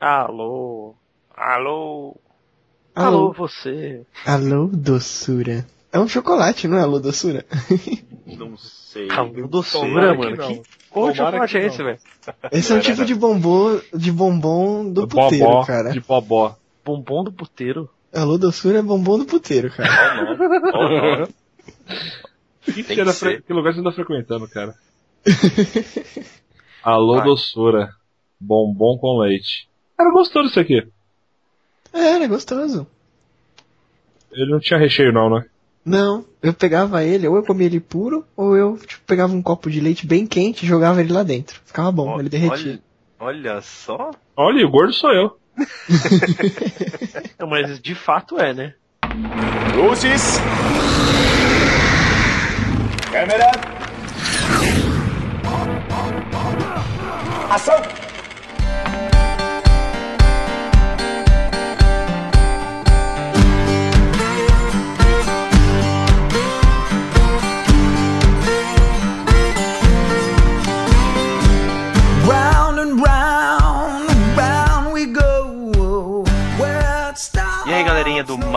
Alô? Alô? Alô, Alô, você? alô, doçura. É um chocolate, não é alô, doçura? Não sei. Alô, doçura, mano. Que porra de Tomara chocolate é esse, velho? Esse é um tipo de bombom, de bombom do puteiro, bobó, cara. de bobó. Bombom do puteiro. Alô, doçura é bombom do puteiro, cara. Ó o nome. Ó o nome. Que, que fre- que lugar você anda frequentando, cara? Alô, Vai. doçura. Bombom com leite. Era gostoso isso aqui. É, era gostoso. Ele não tinha recheio não, né? Não, eu pegava ele, ou eu comia ele puro, ou eu tipo, pegava um copo de leite bem quente e jogava ele lá dentro. Ficava bom, Ó, ele derretia. Olha, olha só. Olha, o gordo sou eu. Não, mas de fato é, né? Luzes. Câmera. Ação.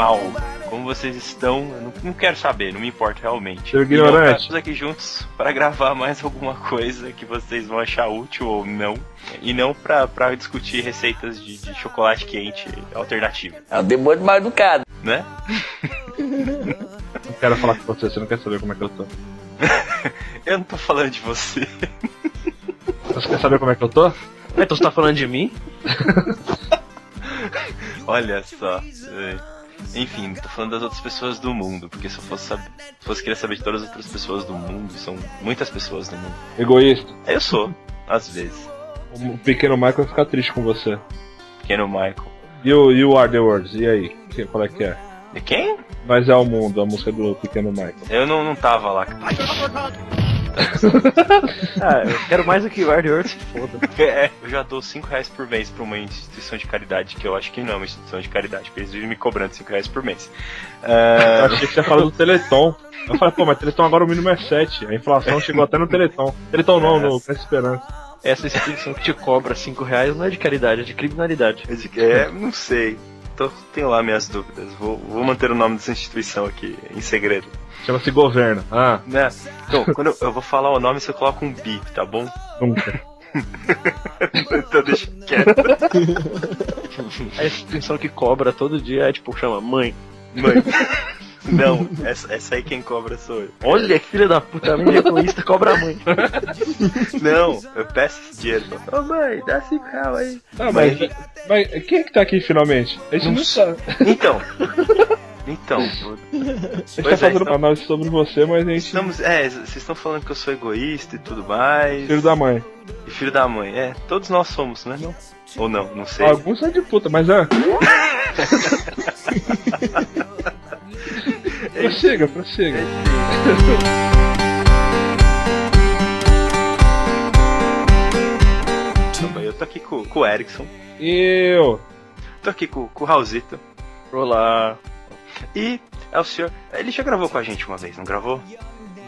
Mal? Como vocês estão? Eu não, não quero saber, não me importa realmente. E não, ignorante. Estamos aqui juntos para gravar mais alguma coisa que vocês vão achar útil ou não. E não pra, pra discutir receitas de, de chocolate quente alternativo, É o demônio mal educado. né? Não quero falar com você, você não quer saber como é que eu tô. Eu não tô falando de você. Você quer saber como é que eu tô? Então você tá falando de mim? Olha só. é. Enfim, tô falando das outras pessoas do mundo, porque se eu fosse, saber, se fosse querer saber de todas as outras pessoas do mundo, são muitas pessoas no mundo. Egoísta. Eu sou, às vezes. O pequeno Michael vai ficar triste com você. Pequeno Michael. E o, o Are The Words? E aí? Que- Qual é que é? De quem? Mas é o mundo, a música do pequeno Michael. Eu não, não tava lá. Ah, eu quero mais do que o Earth se foda. É, eu já dou 5 reais por mês pra uma instituição de caridade, que eu acho que não é uma instituição de caridade, porque eles vivem me cobrando 5 reais por mês. Eu Ah, achei que você ia falar do Teleton. Eu falei, pô, mas Teleton agora o mínimo é 7. A inflação chegou até no Teleton. Teleton não, no Peça Esperança. Essa instituição que te cobra 5 reais não é de caridade, é de criminalidade. é, não sei. Tô, tenho lá minhas dúvidas. Vou, vou manter o nome dessa instituição aqui em segredo. Chama-se governo. Ah, Né? Então, quando eu, eu vou falar o nome, você coloca um bi, tá bom? nunca. então deixa quieto. A instituição que cobra todo dia é tipo, chama mãe. Mãe. Não, essa, essa aí quem cobra sou eu. Olha que filha da puta, a minha egoísta cobra a mãe. Não, eu peço esse dinheiro. Ô mãe, dá 5 reais aí. Ah, mas, mas quem é que tá aqui finalmente? A gente não, Não sabe. Então. Então, A gente tá é, fazendo então- uma análise sobre você, mas a gente. estamos. É, vocês estão falando que eu sou egoísta e tudo mais. Filho da mãe. E filho da mãe. É, todos nós somos, né? Não. Ou não, não sei. Alguns são de puta, mas é. prossiga, prossiga. Eu tô aqui com, com o Erickson. Eu. Tô aqui com, com o Raulzito. Olá. E é o senhor. Ele já gravou com a gente uma vez, não gravou?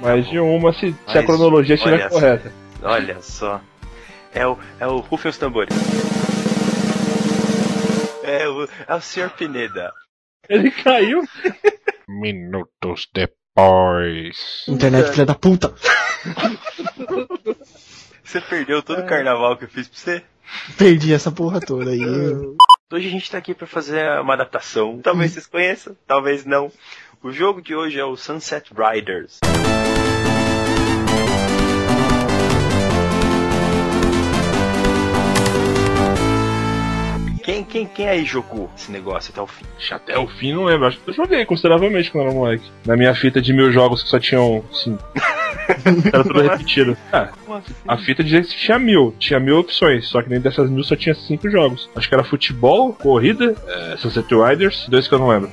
Mais de uma se, se a cronologia estiver correta. Olha só. É o, é o Rufem os Tambores. É o, é o senhor Pineda. Ele caiu. Minutos depois. Internet filha da puta. Você perdeu todo o carnaval que eu fiz pra você? Perdi essa porra toda aí. Hoje a gente tá aqui pra fazer uma adaptação. Talvez vocês conheçam, talvez não. O jogo de hoje é o Sunset Riders. Quem, quem, quem aí jogou esse negócio até o fim? Até o fim não lembro. Acho que eu joguei consideravelmente quando era moleque. Na minha fita de mil jogos que só tinham cinco. era tudo repetido. Ah, a fita dizia que tinha mil. Tinha mil opções. Só que nem dessas mil só tinha cinco jogos. Acho que era futebol, corrida, é, Sunset Riders, dois que eu não lembro.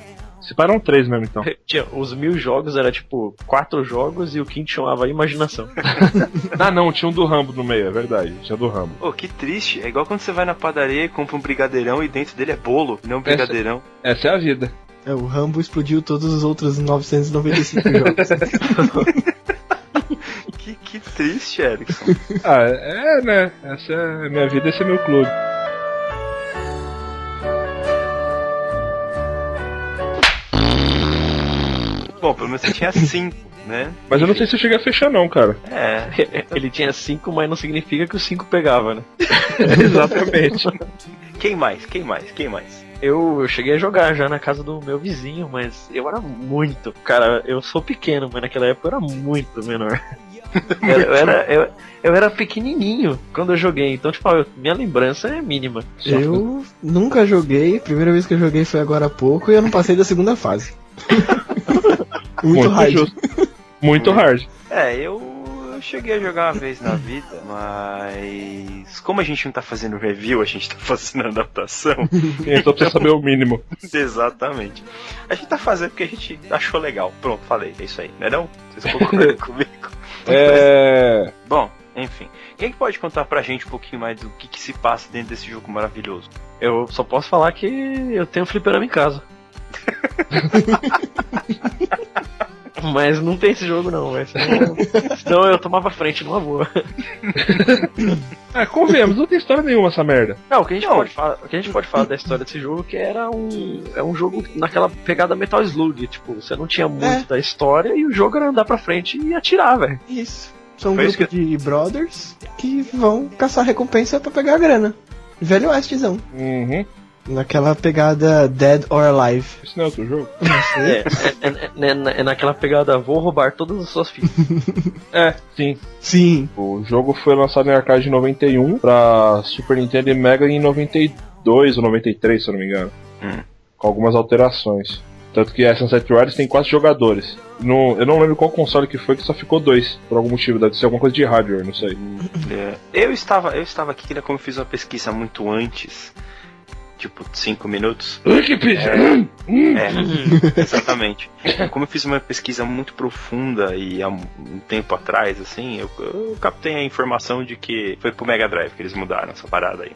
Se param três mesmo então. Tinha, os mil jogos era tipo quatro jogos e o quinto chamava Imaginação. ah não, tinha um do Rambo no meio, é verdade. Tinha do Rambo. Pô, que triste. É igual quando você vai na padaria e compra um brigadeirão e dentro dele é bolo, não um brigadeirão. Essa é a vida. É, o Rambo explodiu todos os outros 995 jogos. Que, que triste, Erickson. Ah, é, né? Essa é a minha vida, esse é meu clube. Bom, pelo menos você tinha cinco, né? Mas eu não sei se eu cheguei a fechar, não, cara. É, Ele tinha cinco, mas não significa que os cinco pegava, né? Exatamente. quem mais? Quem mais? Quem mais? Eu, eu cheguei a jogar já na casa do meu vizinho, mas eu era muito. Cara, eu sou pequeno, mas naquela época eu era muito menor. Eu, eu era, eu, eu era pequenininho quando eu joguei, então, tipo, eu- minha lembrança é mínima. Eu nunca joguei, a primeira vez que eu joguei foi agora há pouco e eu não passei da segunda fase. Muito, hard. justo. Muito hard. É, eu cheguei a jogar uma vez na vida, mas como a gente não tá fazendo review, a gente tá fazendo adaptação. Então precisa saber o mínimo. Exatamente. A gente tá fazendo porque a gente achou legal. Pronto, falei, é isso aí, não é não? Vocês concordam comigo? É. Bom, enfim. Quem que pode contar pra gente um pouquinho mais do que, que se passa dentro desse jogo maravilhoso? Eu só posso falar que eu tenho fliperama em casa. Mas não tem esse jogo não, velho. Senão, senão eu tomava frente numa boa. É, convenhamos, não tem história nenhuma essa merda. Não, o que a gente, Não. Pode, falar, o que a gente pode falar da história desse jogo é que era um, é um jogo naquela pegada Metal Slug. Tipo, você não tinha muito É. da história e o jogo era andar pra frente e atirar, velho. Isso. São um Foi grupo de brothers que vão caçar recompensa pra pegar a grana. Velho Westzão. Uhum. Naquela pegada Dead or Alive. Isso não é outro jogo? É, é, é- é- é naquela pegada, vou roubar todas as suas fitas. É, sim. Sim. O jogo foi lançado em arcade em 91 pra Super Nintendo e Mega em 92 ou 93, se eu não me engano. Hum. Com algumas alterações. Tanto que a Sunset Riders tem quatro jogadores. No- eu não lembro qual console que foi que só ficou dois, por algum motivo. Deve ser alguma coisa de hardware, não sei. É, eu estava eu estava aqui, né, como eu fiz uma pesquisa muito antes, tipo 5 minutos. Wikipedia! É, exatamente. Como eu fiz uma pesquisa muito profunda e há um tempo atrás, assim, eu, eu captei a informação de que foi pro Mega Drive que eles mudaram essa parada aí.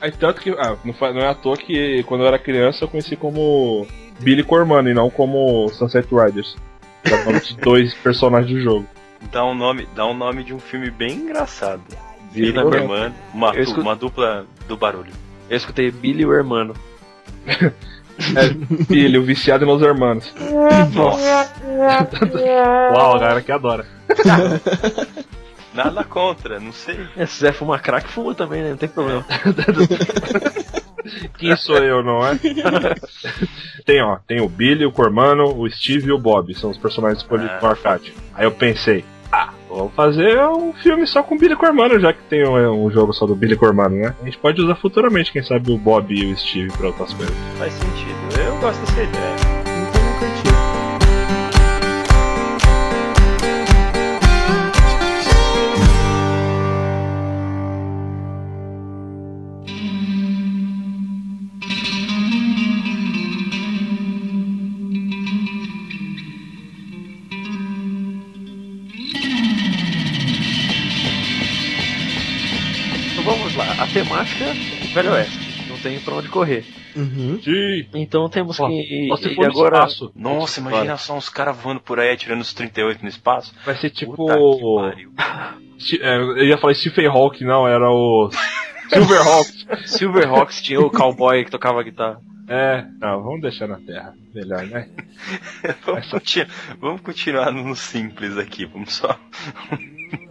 Aí tanto que. Ah, não, é à toa que quando eu era criança eu conheci como Billy Cormano e não como Sunset Riders. Que é o nome de dois personagens do jogo. Dá um nome, dá um nome de um filme bem engraçado. Billy. Cormano, uma, uma dupla do barulho. Eu escutei Billy o Hermano. É, Billy, o viciado nos hermanos. Uau, a galera que adora. Nada contra, não sei. É, se quiser fumar crack, fuma também, né? Não tem problema. Quem sou eu, não é? tem, ó, tem o Billy, o Cormano, o Steve e o Bob. São os personagens escolhidos Ah. no arcade. Aí eu pensei, vamos fazer um filme só com o Billy Cormano, já que tem um, um jogo só do Billy Cormano, né? A gente pode usar futuramente, quem sabe, o Bob e o Steve pra outras coisas. Faz sentido. Eu gosto dessa ideia. Temática Velho Oeste. Não tem pra onde correr. Uhum. Sim. Então temos Ó, que. No agora. espaço. Nossa, imagina só uns caras voando por aí atirando os 38 no espaço. Vai ser tipo. É, eu ia falar Stephen Hawking, não, era o. Silverhawks. Silverhawks tinha o cowboy que tocava guitarra. É, não, vamos deixar na Terra. Melhor, né? vamos, continu- vamos continuar no simples aqui, vamos só.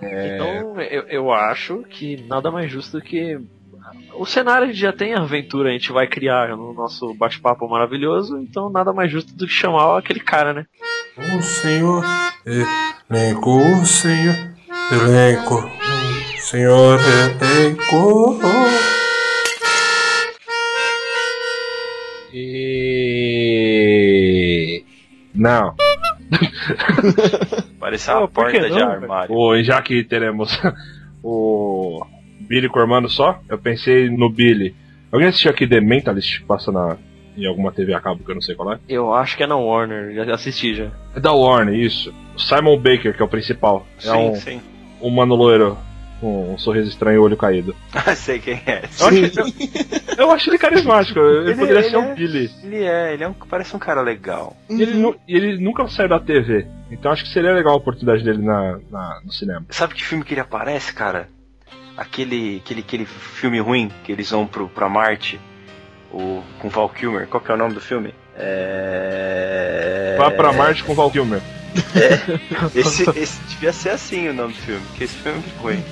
É, Então eu, eu acho que nada mais justo do que. O cenário a gente já tem a aventura, a gente vai criar no nosso bate-papo maravilhoso, então nada mais justo do que chamar aquele cara, né? O senhor elenco, o senhor elenco, o senhor elenco. E. Não. Parece uma porta de não, armário. O, já que teremos o Billy Cormano só, eu pensei no Billy. Alguém assistiu aqui The Mentalist passa na, em alguma TV a cabo que eu não sei qual é? Eu acho que é na Warner, já assisti já. É da Warner, isso. O Simon Baker, que é o principal. É Sim, um, sim. um mano loiro com um sorriso estranho e olho caído. Ah, sei quem é. Eu acho, eu, eu acho ele carismático, ele, Ele- poderia ele ser um é- Billy. Ele é, ele é um, parece um cara legal. E ele, e ele nunca saiu da TV. Então acho que seria legal a oportunidade dele na, na- no cinema. Sabe que filme que ele aparece, cara? Aquele, aquele, aquele filme ruim que eles vão pro, pra Marte, o, com Val Kilmer. Qual que é o nome do filme? É... Vá pra Marte com Val Kilmer. Esse, esse devia ser assim o nome do filme, porque esse filme é muito ruim.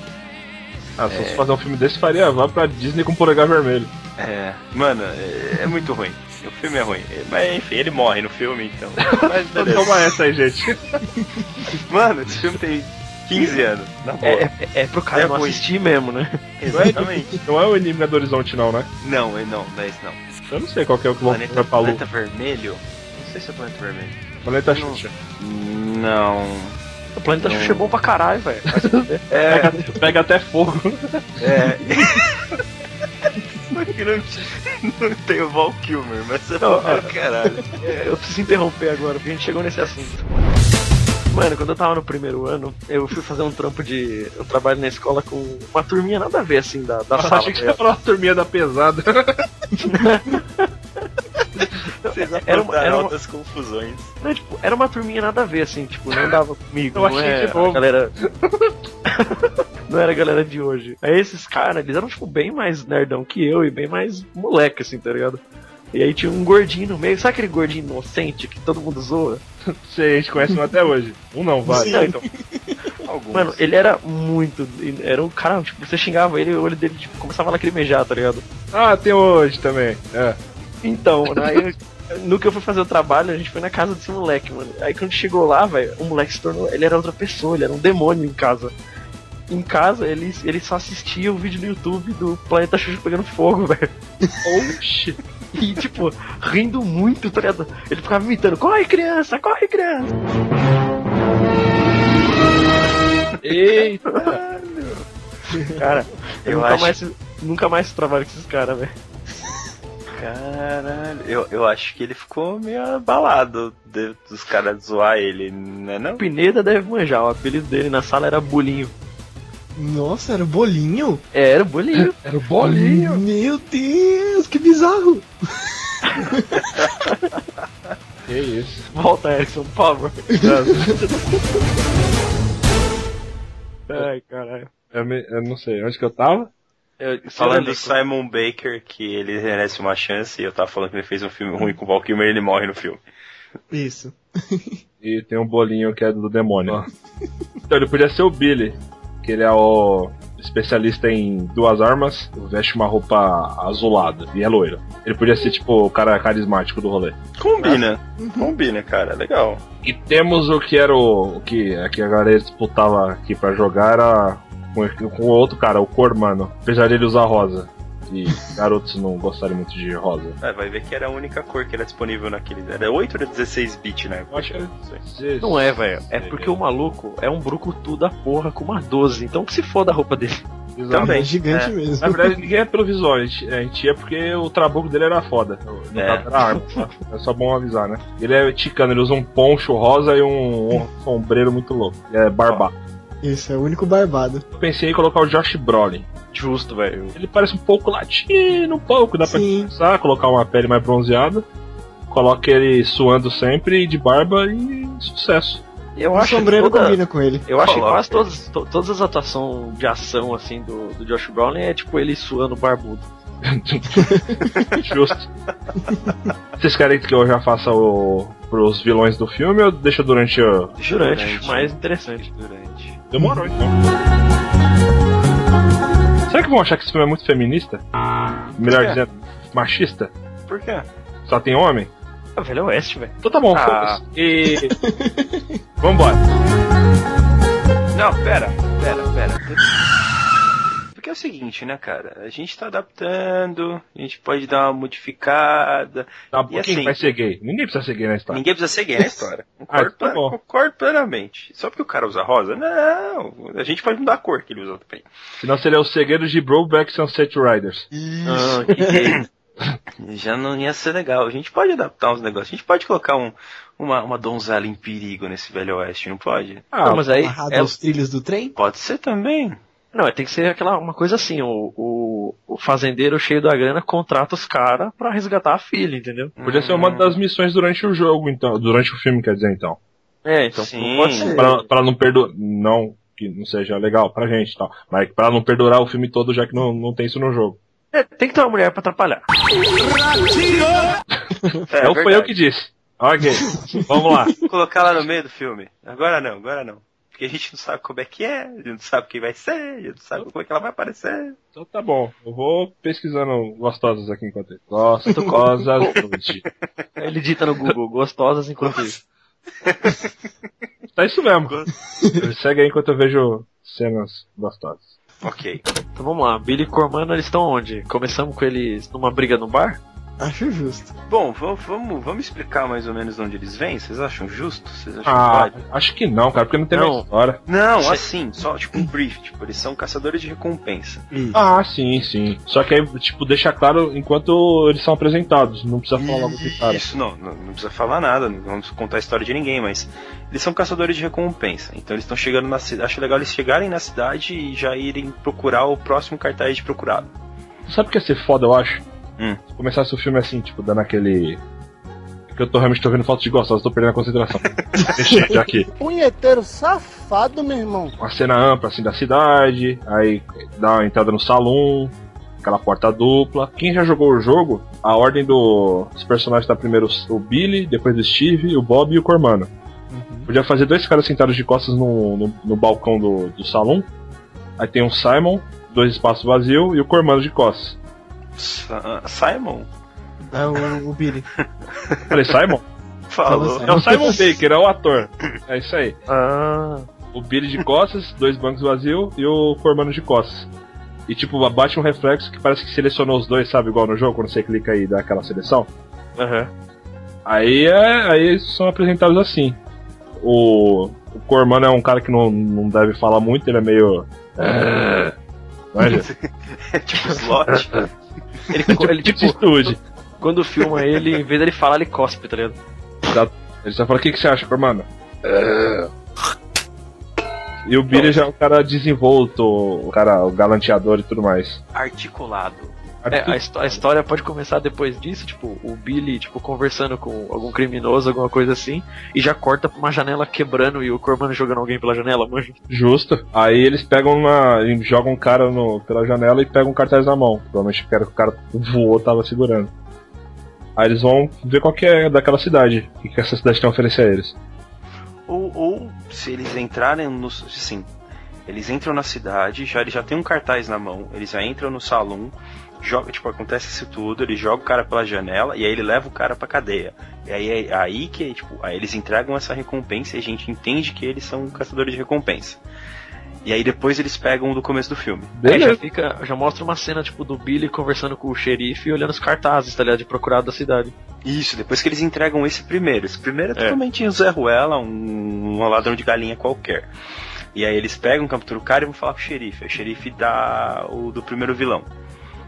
Ah, se fosse fazer um filme desse, faria Vá pra Disney com polegar vermelho. É, mano, é, é muito ruim. O filme é ruim. Mas enfim, ele morre no filme, então. Mas beleza. toma essa aí, gente. Mano, esse filme tem 15 anos. Na boa. É, é, é pro cara É não ruim. assistir mesmo, né? Exatamente. Não é o Inimigo do Horizonte, não, né? Não, é- não, não é esse não. Eu não sei qual que é o que Planeta, vai pra Lua. Planeta Vermelho? Não sei se é Planeta Vermelho. Planeta Não. Xuxa. Não. O planeta Xuxa é bom pra caralho, velho. É, Pega, pega até fogo. é. Não, não tem o Val Kilmer, mas é bom pra caralho. É, eu preciso interromper agora, porque a gente chegou nesse assunto. Mano, quando eu tava no primeiro ano, eu fui fazer um trampo de. Eu trabalho na escola com uma turminha nada a ver, assim, da, da Eu sala. achei que você tá ia falar a turminha da pesada. Vocês Era uma- era uma- altas confusões. Não, tipo, era uma turminha nada a ver, assim, tipo, não dava comigo. Eu não achei é de novo. galera. não era a galera de hoje. Aí esses caras, eles eram, tipo, bem mais nerdão que eu e bem mais moleque, assim, tá ligado? E aí tinha um gordinho no meio, sabe aquele gordinho inocente que todo mundo zoa? Sei, a gente conhece um até hoje. Um não, vai. Não, então, Alguns. Mano, ele era muito. Era um cara, tipo, você xingava ele e o olho dele tipo, começava a lacrimejar, tá ligado? Ah, tem hoje também. É. Então, aí no que eu fui fazer o trabalho, a gente foi na casa desse moleque, mano. Aí quando chegou lá, velho, o moleque se tornou. Ele era outra pessoa, ele era um demônio em casa. Em casa, ele, ele só assistia o vídeo no YouTube do Planeta Xuxa pegando fogo, velho. Oxi. E, tipo, rindo muito, tá ligado? Ele ficava imitando: corre, criança, corre, criança. Eita. Cara, eu, Eu nunca, acho- mais, nunca mais trabalho com esses caras, velho. Caralho, eu, eu acho que ele ficou meio abalado de- dos caras zoar ele, né não? Pineda deve manjar, o apelido dele na sala era Bolinho. Nossa, era bolinho? É, era Bolinho. Era o bolinho. Meu Deus, que bizarro. Que isso. Volta, Erickson, por favor. Ai, caralho. Eu, me- eu não sei, onde que eu tava? Eu, Falando do Simon Baker, que ele merece uma chance, e eu tava falando que ele fez um filme ruim com o Val Kilmer e ele morre no filme. Isso. E tem um bolinho que é do demônio. Então ele podia ser o Billy, que ele é o especialista em duas armas, veste uma roupa azulada e é loiro. Ele podia ser tipo o cara carismático do rolê. Combina, combina, cara, legal. E temos o que era o, o que, a que a galera disputava aqui pra jogar era com, com o outro cara, o Cormano. Apesar dele usar rosa. E garotos não gostarem muito de rosa. É, vai ver que era a única cor que era disponível naquele. Era 8 ou 16 bit, né? Acho que Não é, velho. É porque o maluco é um brucutu da porra com uma 12. Então que se foda a roupa dele. Exato. Também. É gigante É. mesmo. Na verdade, ninguém é pelo visual, a gente, a gente ia porque o trabuco dele era foda. No É. era arma. tá? É só bom avisar, né? Ele é ticano, ele usa um poncho rosa e um, um sombreiro muito louco. Ele é barbado. Isso, é o único barbado. Eu pensei em colocar o Josh Brolin. Justo, velho. Ele parece um pouco latino, um pouco, dá pra Sim. pensar, colocar uma pele mais bronzeada. Coloca ele suando sempre, de barba e sucesso. Eu O acho sombreiro toda- combina com ele. Eu acho que quase todas, to- todas as atuações de ação assim do, do Josh Brolin é tipo ele suando barbudo. Justo. Vocês querem que eu já faça o pros vilões do filme ou deixa durante o. Durante, Durante. mais interessante. Durante. Demorou então. Será que vão achar que esse filme é muito feminista? Melhor Por quê? dizendo, machista? Por quê? Só tem homem? Ah, velho, é oeste, velho. Então tá bom, Ah. E. Vambora. Não, pera, pera, pera. É o seguinte, né, cara? A gente tá adaptando, a gente pode dar uma modificada. Tá, E quem assim- vai ser gay? Ninguém precisa ser gay na história. Ninguém precisa ser gay na história. Concordo, Ah, tá bom. concordo plenamente. Só porque o cara usa rosa? Não, a gente pode mudar a cor que ele usa também. Senão seria o segredo de Brokeback Sunset Riders. Ah, que gay. Já não ia ser legal. A gente pode adaptar uns negócios. A gente pode colocar um, uma, uma donzela em perigo nesse velho oeste, não pode? Não, mas aí. Amarrado é- aos trilhos do trem? Pode ser também. Não, tem que ser aquela uma coisa assim: o, o, o fazendeiro cheio da grana contrata os caras pra resgatar a filha, entendeu? Podia ser uma das missões durante o jogo, então. Durante o filme, quer dizer, então. É, então Sim. pode ser. Pra, pra não perdurar. Não que não seja legal pra gente e tal. Mas pra não perdurar o filme todo, já que não, não tem isso no jogo. É, tem que ter uma mulher pra atrapalhar. não foi eu que disse. Ok, vamos lá. Colocar lá no meio do filme. Agora não, agora não. Porque a gente não sabe como é que é, a gente não sabe quem vai ser, a gente não sabe como é que ela vai aparecer. Então tá bom, eu vou pesquisando gostosas aqui enquanto isso. Gostosas nude. Ele dita no Google, gostosas enquanto isso. Tá isso mesmo. Segue aí enquanto eu vejo cenas gostosas. Ok. Então vamos lá, Billy e Cormano, eles estão onde? Começamos com eles numa briga no bar? Acho justo. Bom, vamos, vamos, vamos explicar mais ou menos de onde eles vêm? Vocês acham justo? Vocês acham Ah, válido? acho que não, cara, porque não tem Não. mais história. Não, assim, só tipo um brief, tipo, eles são caçadores de recompensa. Ah, sim, sim. Só que aí, tipo, deixa claro enquanto eles são apresentados. Não precisa falar logo de cara. Isso não, não, não precisa falar nada, não vamos contar a história de ninguém, mas eles são caçadores de recompensa. Então eles estão chegando na cidade. Acho legal eles chegarem na cidade e já irem procurar o próximo cartaz de procurado. Sabe o que ia ser foda, eu acho? Hum. Se começasse o filme assim, tipo, dando aquele. Que eu tô realmente tô vendo foto de gostosa, tô perdendo a concentração. Já aqui. Punheteiro safado, meu irmão. Uma cena ampla assim da cidade, aí dá uma entrada no salão, aquela porta dupla. Quem já jogou o jogo, a ordem do- dos personagens tá primeiro o Billy, depois o Steve, o Bob e o Cormano. Podia fazer dois caras sentados de costas no, no, no balcão do, do salão. Aí tem o Simon, dois espaços vazios e o Cormano de costas. Sa- Simon É o, o Billy. Falei, Simon? falou. É o Simon Baker, é o ator. É isso aí. Ah, O Billy de costas, dois bancos vazios e o Cormano de costas. E tipo, bate um reflexo que parece que selecionou os dois, sabe? Igual no jogo, quando você clica aí e dá aquela seleção. aham. Aí, é, aí eles são apresentados assim. O, o Cormano é um cara que não, não deve falar muito, ele é meio. É, manja? É tipo slot. Ele, ele tipo estúdio. quando filma ele, em vez dele falar, ele cospe, tá ligado? Ele só fala: O que, que você acha, Cormano? É. E o Billy já é um cara desenvolto, o cara, o galanteador e tudo mais. Articulado. É, a, a história pode começar depois disso, tipo, o Billy, tipo, conversando com algum criminoso, alguma coisa assim, e já corta pra uma janela quebrando e o Cormano jogando alguém pela janela, manja. Justo. Aí eles pegam uma. e jogam um cara no, pela janela e pegam um cartaz na mão. Provavelmente o cara que o cara voou tava segurando. Aí eles vão ver qual que é daquela cidade. O que, que essa cidade tem a oferecer a eles. Ou, ou se eles entrarem no. Sim. Eles entram na cidade, já, eles já tem um cartaz na mão, eles já entram no salão, joga, tipo, acontece isso tudo, ele joga o cara pela janela e aí ele leva o cara pra cadeia. E aí é aí que, tipo, aí eles entregam essa recompensa e a gente entende que eles são caçadores de recompensa. E aí depois eles pegam o do começo do filme. Aí já Beleza. fica, já mostra uma cena, tipo, do Billy conversando com o xerife e olhando os cartazes, tá ligado? De procurado da cidade. Isso, depois que eles entregam esse primeiro. Esse primeiro é, É. totalmente um Zé Ruela, um, um ladrão de galinha qualquer. E aí eles pegam, capturam o cara e vão falar com o xerife. O xerife dá o do primeiro vilão.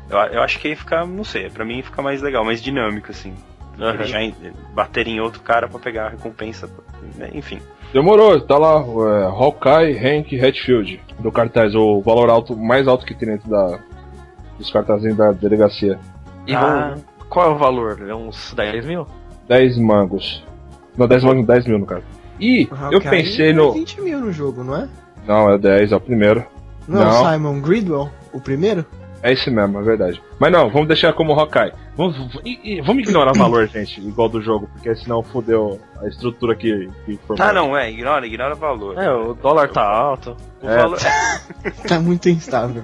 Eu, eu acho que aí fica, não sei, pra mim fica mais legal, mais dinâmico, assim. Eles já em- baterem em outro cara pra pegar a recompensa, né? enfim. Demorou, tá lá, é, Hawkeye, Hank, Hatfield, do cartaz, o valor alto, mais alto que tem dentro da, dos cartazinhos da delegacia. E Ah. qual é o valor? É uns 10 mil? 10 mangos. Não, 10 mangos, 10 mil no caso. E eu pensei é no. 20 mil no jogo, não é? Não, é 10, é o primeiro. Não, é Não. o Simon Gridwell, o primeiro? É esse mesmo, é verdade. Mas não, vamos deixar como Hawkeye. Vamos, e- e- vamos ignorar o valor, gente, igual do jogo, porque senão fodeu a estrutura que, que formou. Ah, não, é, ignora, ignora o valor. É, o dólar tá alto. O É. valor. Tá muito instável.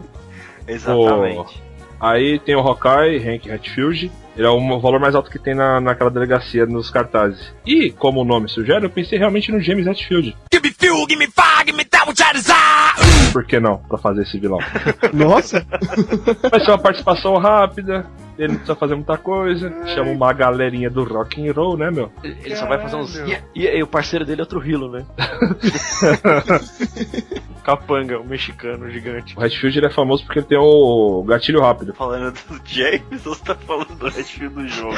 Exatamente. Aí tem o Hawkeye, Hank Hatfield. Ele é o valor mais alto que tem na, naquela delegacia nos cartazes. E, como o nome sugere, eu pensei realmente no James Hatfield. Give me fuel, give me fire, give me that which I desire. Por que não? Pra fazer esse vilão. Nossa! Vai ser uma participação rápida. Ele não precisa fazer muita coisa. Chama uma galerinha do rock and roll, né, meu? Ele só vai fazer uns. E, e- e o parceiro dele é outro Hilo, né? Capanga, o mexicano gigante. O Hatfield ele é famoso porque ele tem o gatilho rápido Falando do James, ou você tá falando do Redfield do jogo?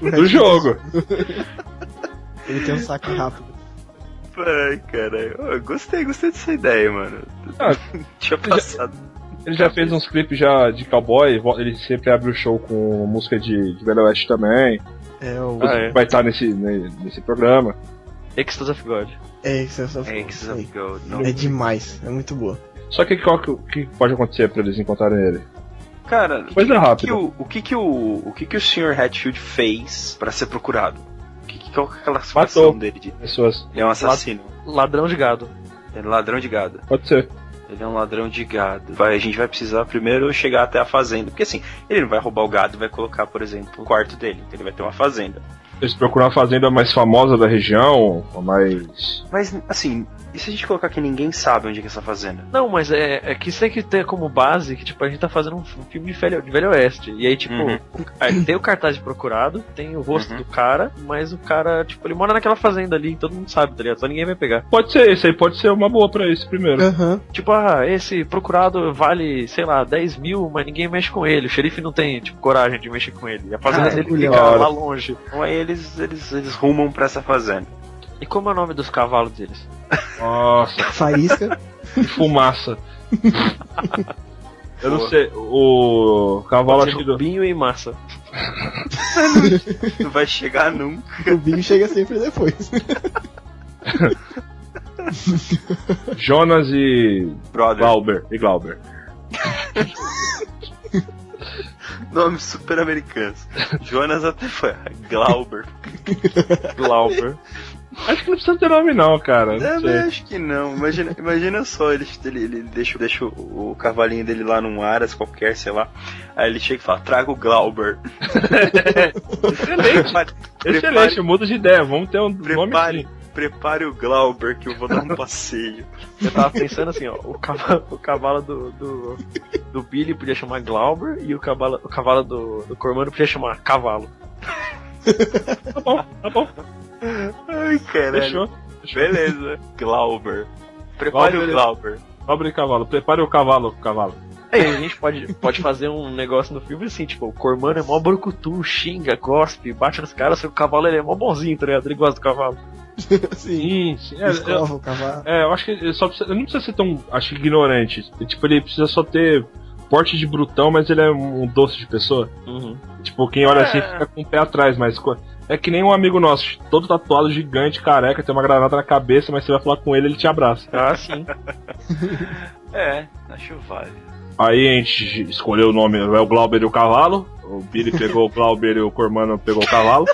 do jogo. Ele tem um saque rápido. Ai, caralho. Eu gostei, gostei dessa ideia, mano. Ah, Tinha passado. Ele já fez uns clipes já de cowboy, ele sempre abre o show com música de, de Velho Oeste também. É o. Ah, é. Vai estar nesse, ne- nesse programa. Ecstasy of God. É, é só Axis of Gold. Não. É demais, é muito boa. Só que qual que- o que pode acontecer pra eles encontrarem ele? Cara, Coisa o que, rápida. que o, o que que o o que que o Sr. Hatfield fez pra ser procurado? Que, que, qual que é a classificação Matou. dele? De... Pessoas. Ele é um assassino. Ladrão de gado. Ele é ladrão de gado. Pode ser. Ele é um ladrão de gado. Vai, a gente vai precisar primeiro chegar até a fazenda. Porque assim, ele não vai roubar o gado e vai colocar, por exemplo, o quarto dele. Então ele vai ter uma fazenda. Eles procuram a fazenda mais famosa da região, mais. Mas, assim, e se a gente colocar que ninguém sabe onde é que é essa fazenda? Não, mas é, é que isso tem que ter como base que, tipo, a gente tá fazendo um filme de velho, de velho oeste. E aí, tipo, Uhum. aí tem o cartaz de procurado, tem o rosto Uhum. do cara, mas o cara, tipo, ele mora naquela fazenda ali, todo mundo sabe, tá ligado? Só ninguém vai pegar. Pode ser, esse aí pode ser uma boa pra esse primeiro. Aham. Tipo, ah, esse procurado vale, sei lá, 10 mil, mas ninguém mexe com ele. O xerife não tem, tipo, coragem de mexer com ele. E a fazenda dele fica lá longe. Então aí eles, eles, eles rumam pra essa fazenda. E como é o nome dos cavalos deles? Nossa, Faísca. que fumaça. Eu não sei, o cavalo acho que. do- Rubinho e Massa. Não vai chegar nunca. o Binho chega sempre depois. Jonas e Brother. Glauber. E Glauber. Nomes super americanos. Jonas até foi. Glauber. Glauber. Acho que não precisa ter nome não, cara. Não É, acho que não. Imagina, imagina só, ele, ele, ele deixa, deixa o, o cavalinho dele lá num aras qualquer, sei lá. Aí ele chega e fala, traga o Glauber. Excelente. Prepare, Excelente, muda de ideia. Vamos ter um nome prepare, assim. prepare o Glauber que eu vou dar um passeio. Eu tava pensando assim, ó, o cavalo, o cavalo do, do, do Billy podia chamar Glauber e o cavalo, o cavalo do, do Cormano podia chamar Cavalo. Tá bom, tá bom. Ai, caralho. Fechou. Beleza. Glauber. Prepare o Glauber. Pobre cavalo. Prepare o cavalo, cavalo. Aí a gente pode, pode fazer um negócio no filme assim, tipo, o Cormano é mó brucutu, xinga, cospe, bate nos caras, o cavalo ele é mó bonzinho, tá ligado? Ele gosta do cavalo. Sim. Sim, sim. É, eu, Escova o cavalo. é, eu acho que só precisa, não precisa ser tão, acho que ignorante. Tipo, ele precisa só ter porte de brutão, mas ele é um doce de pessoa. Uhum. Tipo, quem olha É. assim fica com o pé atrás, mas é que nem um amigo nosso, todo tatuado, gigante, careca, tem uma granada na cabeça, mas você vai falar com ele, ele te abraça. Ah, sim. É, acho válido. Aí a gente escolheu o nome, é o Glauber e o cavalo. O Billy pegou o Glauber e o Cormano pegou o cavalo.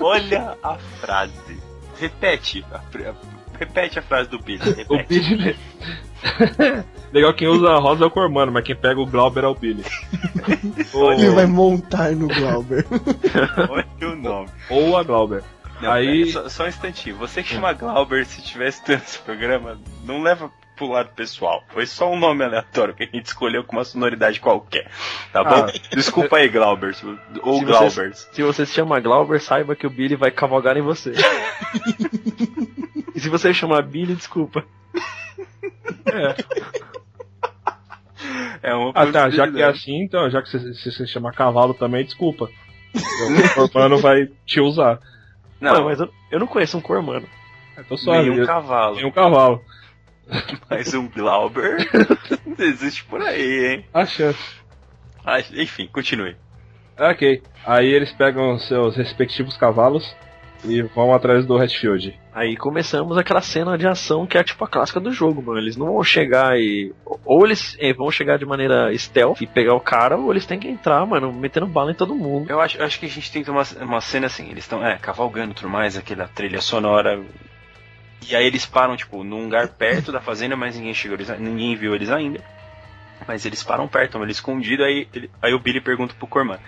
Olha a frase. Repete. a- repete a frase do Billy. O. Billy. Legal, quem usa a rosa é o Cormano, mas quem pega o Glauber é o Billy. Ele ou, vai montar no Glauber. Olha o nome. ou a Glauber. Não, Aí- pera, só, só um instantinho. Você que chama Glauber, se tivesse tanto esse programa, não leva pro lado pessoal. Foi só um nome aleatório que a gente escolheu com uma sonoridade qualquer. Tá bom? Desculpa aí, Glauber. Ou Se Glauber. Se você se chama Glauber, saiba que o Billy vai cavalgar em você. E se você chamar Billy, desculpa. É uma Ah tá, já que é assim, então, já que você, se você chama cavalo também, desculpa. O Cormano vai te usar. Não, Não, mas eu, eu não conheço um Cormano. Então só nenhum eu- cavalo. um cavalo. Mas um Glauber existe por aí, hein? A chance. Ah, enfim, continue. Ok. Aí eles pegam seus respectivos cavalos e vão atrás do Hatfield. Aí começamos aquela cena de ação que é tipo a clássica do jogo, mano. Eles não vão chegar e. Ou eles eh, vão chegar de maneira stealth e pegar o cara, ou eles têm que entrar, mano, metendo bala em todo mundo. Eu acho, eu acho que a gente tem que ter uma, uma cena assim, eles estão, é, cavalgando tudo mais, aquela trilha sonora. E aí eles param, tipo, num lugar perto da fazenda, mas ninguém chegou, eles, ninguém viu eles ainda. Mas eles param perto, estão ali escondidos, aí, ele- aí o Billy pergunta pro Corman.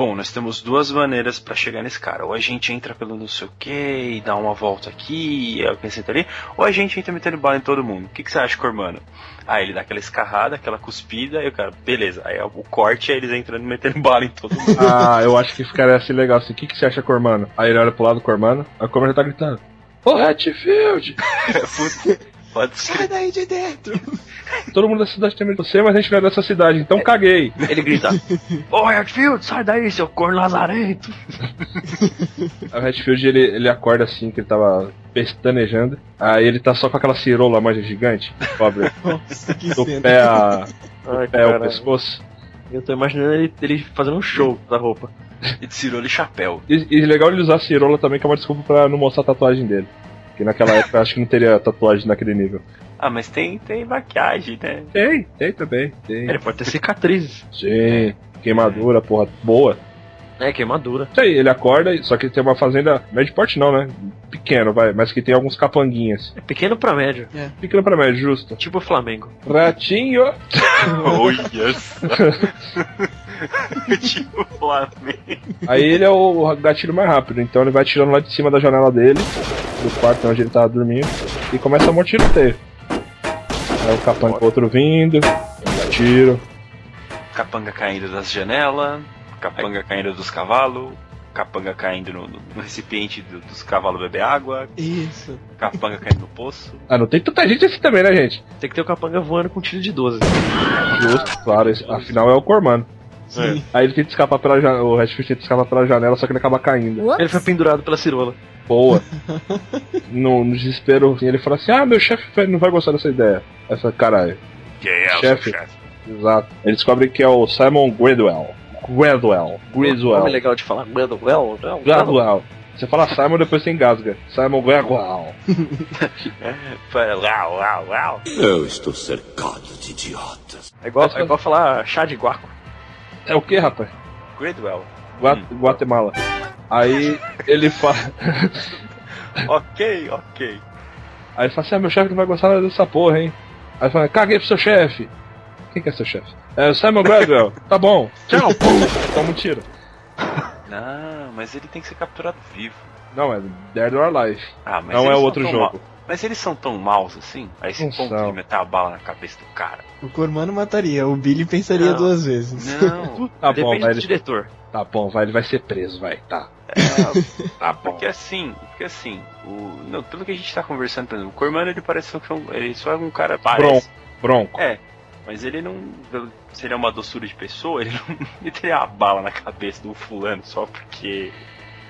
Bom, nós temos duas maneiras pra chegar nesse cara. Ou a gente entra pelo não sei o que e dá uma volta aqui e acrescenta ali, ou a gente entra metendo bala em todo mundo. O que, que você acha, Cormano? Aí ele dá aquela escarrada, aquela cuspida, e o cara, beleza. Aí o corte é eles entrando e metendo bala em todo mundo. Ah, eu acho que ficaria assim legal assim. O que, que você acha, Cormano? Aí ele olha pro lado do Cormano, aí o Cormano já tá gritando. Ô Hatfield! Puta, Pode ser. Sai daí de dentro! Todo mundo da cidade tem medo de você, mas a gente não é dessa cidade, então caguei. Ele grita: Ô Hatfield, sai daí, seu corno lazarento! O Hatfield ele, ele acorda assim, que ele tava pestanejando. Aí ele tá só com aquela cirola manja gigante, pobre, Nossa, que do cena. pé, a, Ai, pé ao pescoço. Eu tô imaginando ele, ele fazendo um show da roupa. E tirou-lhe chapéu. E, e legal ele usar a cirola também, que é uma desculpa pra não mostrar a tatuagem dele. Que naquela época eu acho que não teria tatuagem naquele nível. Ah, mas tem, tem maquiagem, né? Tem, tem também, tem. Ele pode ter cicatrizes. Sim, queimadura, porra, boa. É, queimadura. Isso aí, ele acorda, só que tem uma fazenda médio porte não, né? Pequeno, vai, mas que tem alguns capanguinhas. É pequeno pra médio. Pequeno pra médio, justo. Tipo o Flamengo. Ratinho. Olha só. tipo Flamengo. Aí ele é o gatilho mais rápido, então ele vai tirando lá de cima da janela dele, do quarto onde ele tava dormindo, e começa a morrer tiroteio. Aí o capanga outro vindo, tiro. Capanga caindo das janelas, capanga caindo dos cavalos, capanga caindo no, no- recipiente do- dos cavalos beber água, Isso. capanga caindo no poço. Ah, não tem tanta gente assim também, né, gente? Tem que ter o capanga voando com tiro de 12. Justo, claro, esse- afinal é o Cormano. Sim. Aí ele tenta escapar pela janela, o Redfield tenta escapar pela janela, só que ele acaba caindo. Ele foi pendurado pela cirola. Boa. No, no desespero, ele fala assim: Ah, meu chefe não vai gostar dessa ideia. Essa caralho. Quem é o Chefe. seu chefe? Exato. Ele descobre que é o Simon Gridwell. Gridwell. Gridwell. Nome legal de falar. Well, well, well, Gridwell. Você fala Simon, depois você engasga. Simon Gridwell. Fala, Uau, uau, uau. Eu estou cercado de idiotas. É igual, é igual falar chá de guaco. É o que, rapaz? Gridwell. Gua- Guatemala. Aí ele fala. Ok, ok. Aí ele fala assim: Ah, meu chefe não vai gostar nada dessa porra, hein? Aí ele fala: Caguei pro seu chefe. Quem que é seu chefe? É o Simon Gradwell. tá bom. Tchau. Toma um tiro. Não, mas ele tem que ser capturado vivo. Não, é Dead or Alive. Ah, mas Não é outro jogo. mal- Mas eles são tão maus assim? A esse Não ponto são. de meter a bala na cabeça do cara. O Cormano mataria, o Billy pensaria Não. duas vezes. Não. Tá bom, Depende vai. do Ele... diretor. Tá bom, vai. Ele vai ser preso, vai. Tá. Tá porque assim, porque assim, o, não, pelo que a gente tá conversando, o Cormano ele parece que é um, ele só é um cara parece. Bronco. É, mas ele não, se ele é uma doçura de pessoa, ele não meteria uma bala na cabeça do fulano só porque ele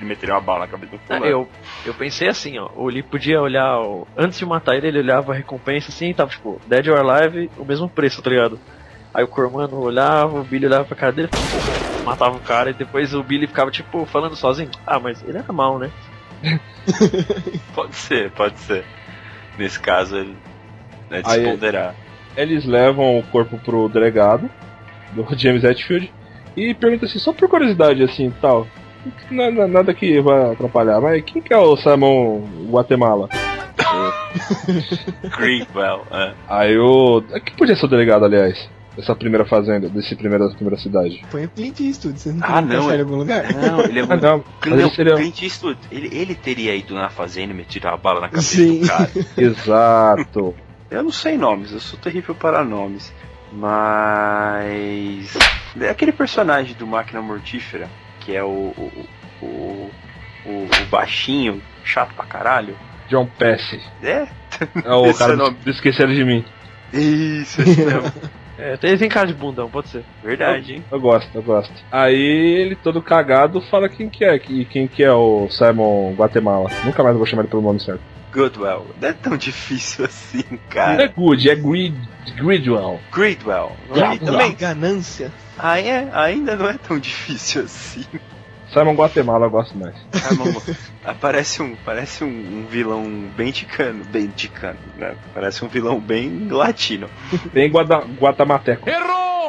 meteria uma bala na cabeça do Ah, fulano. Eu, eu pensei assim, ó. Ele podia olhar. o- Antes de matar ele, ele olhava a recompensa assim e tava tipo, Dead or Alive, o mesmo preço, tá ligado? Aí o Cormano olhava, o Billy olhava pra cara dele, matava o cara e depois o Billy ficava tipo falando sozinho. Ah, mas ele era mal, né? Pode ser, pode ser. Nesse caso ele é Aí- desponderar. Eles levam o corpo pro delegado, do James Hetfield, e perguntam assim, só por curiosidade, assim, tal. Nada, nada que vai atrapalhar, mas quem que é o Simon Guatemala? Creepwell, é. Aí o. Que podia ser o delegado, aliás? Dessa primeira fazenda, desse primeiro, dessa primeira cidade. Põe o Clint Eastwood, você não Ah, não, é- em algum lugar? Não, ele é Ah, muito. não. Ele seria. Clint Eastwood, ele, ele teria ido na fazenda e metido a bala na cabeça Sim. do cara. Exato. Eu não sei nomes, eu sou terrível para nomes. Mas. É aquele personagem do Máquina Mortífera, que é o. o, o, o, o baixinho, chato pra caralho. John Pesci. É? É o Esse cara é o nome. do Esqueceram de Mim. Isso, esse mesmo. É, ele tem cara de bundão, pode ser. Verdade, hein? Eu gosto, eu gosto. Aí ele, todo cagado, fala quem que é, e quem que é o Simon Guatemala. Nunca mais vou chamar ele pelo nome certo. Goodwell. Não é tão difícil assim, Não é cara. Good, é Grid, Gridwell. Gridwell. Também. Ganância. Ah, é? Ainda não é tão difícil assim. Simon Guatemala eu gosto mais. Mamãe. Ah, parece um, parece um, um vilão bem ticano, bem ticano, né? Parece um vilão bem latino. Tem Guada, Guatamateco.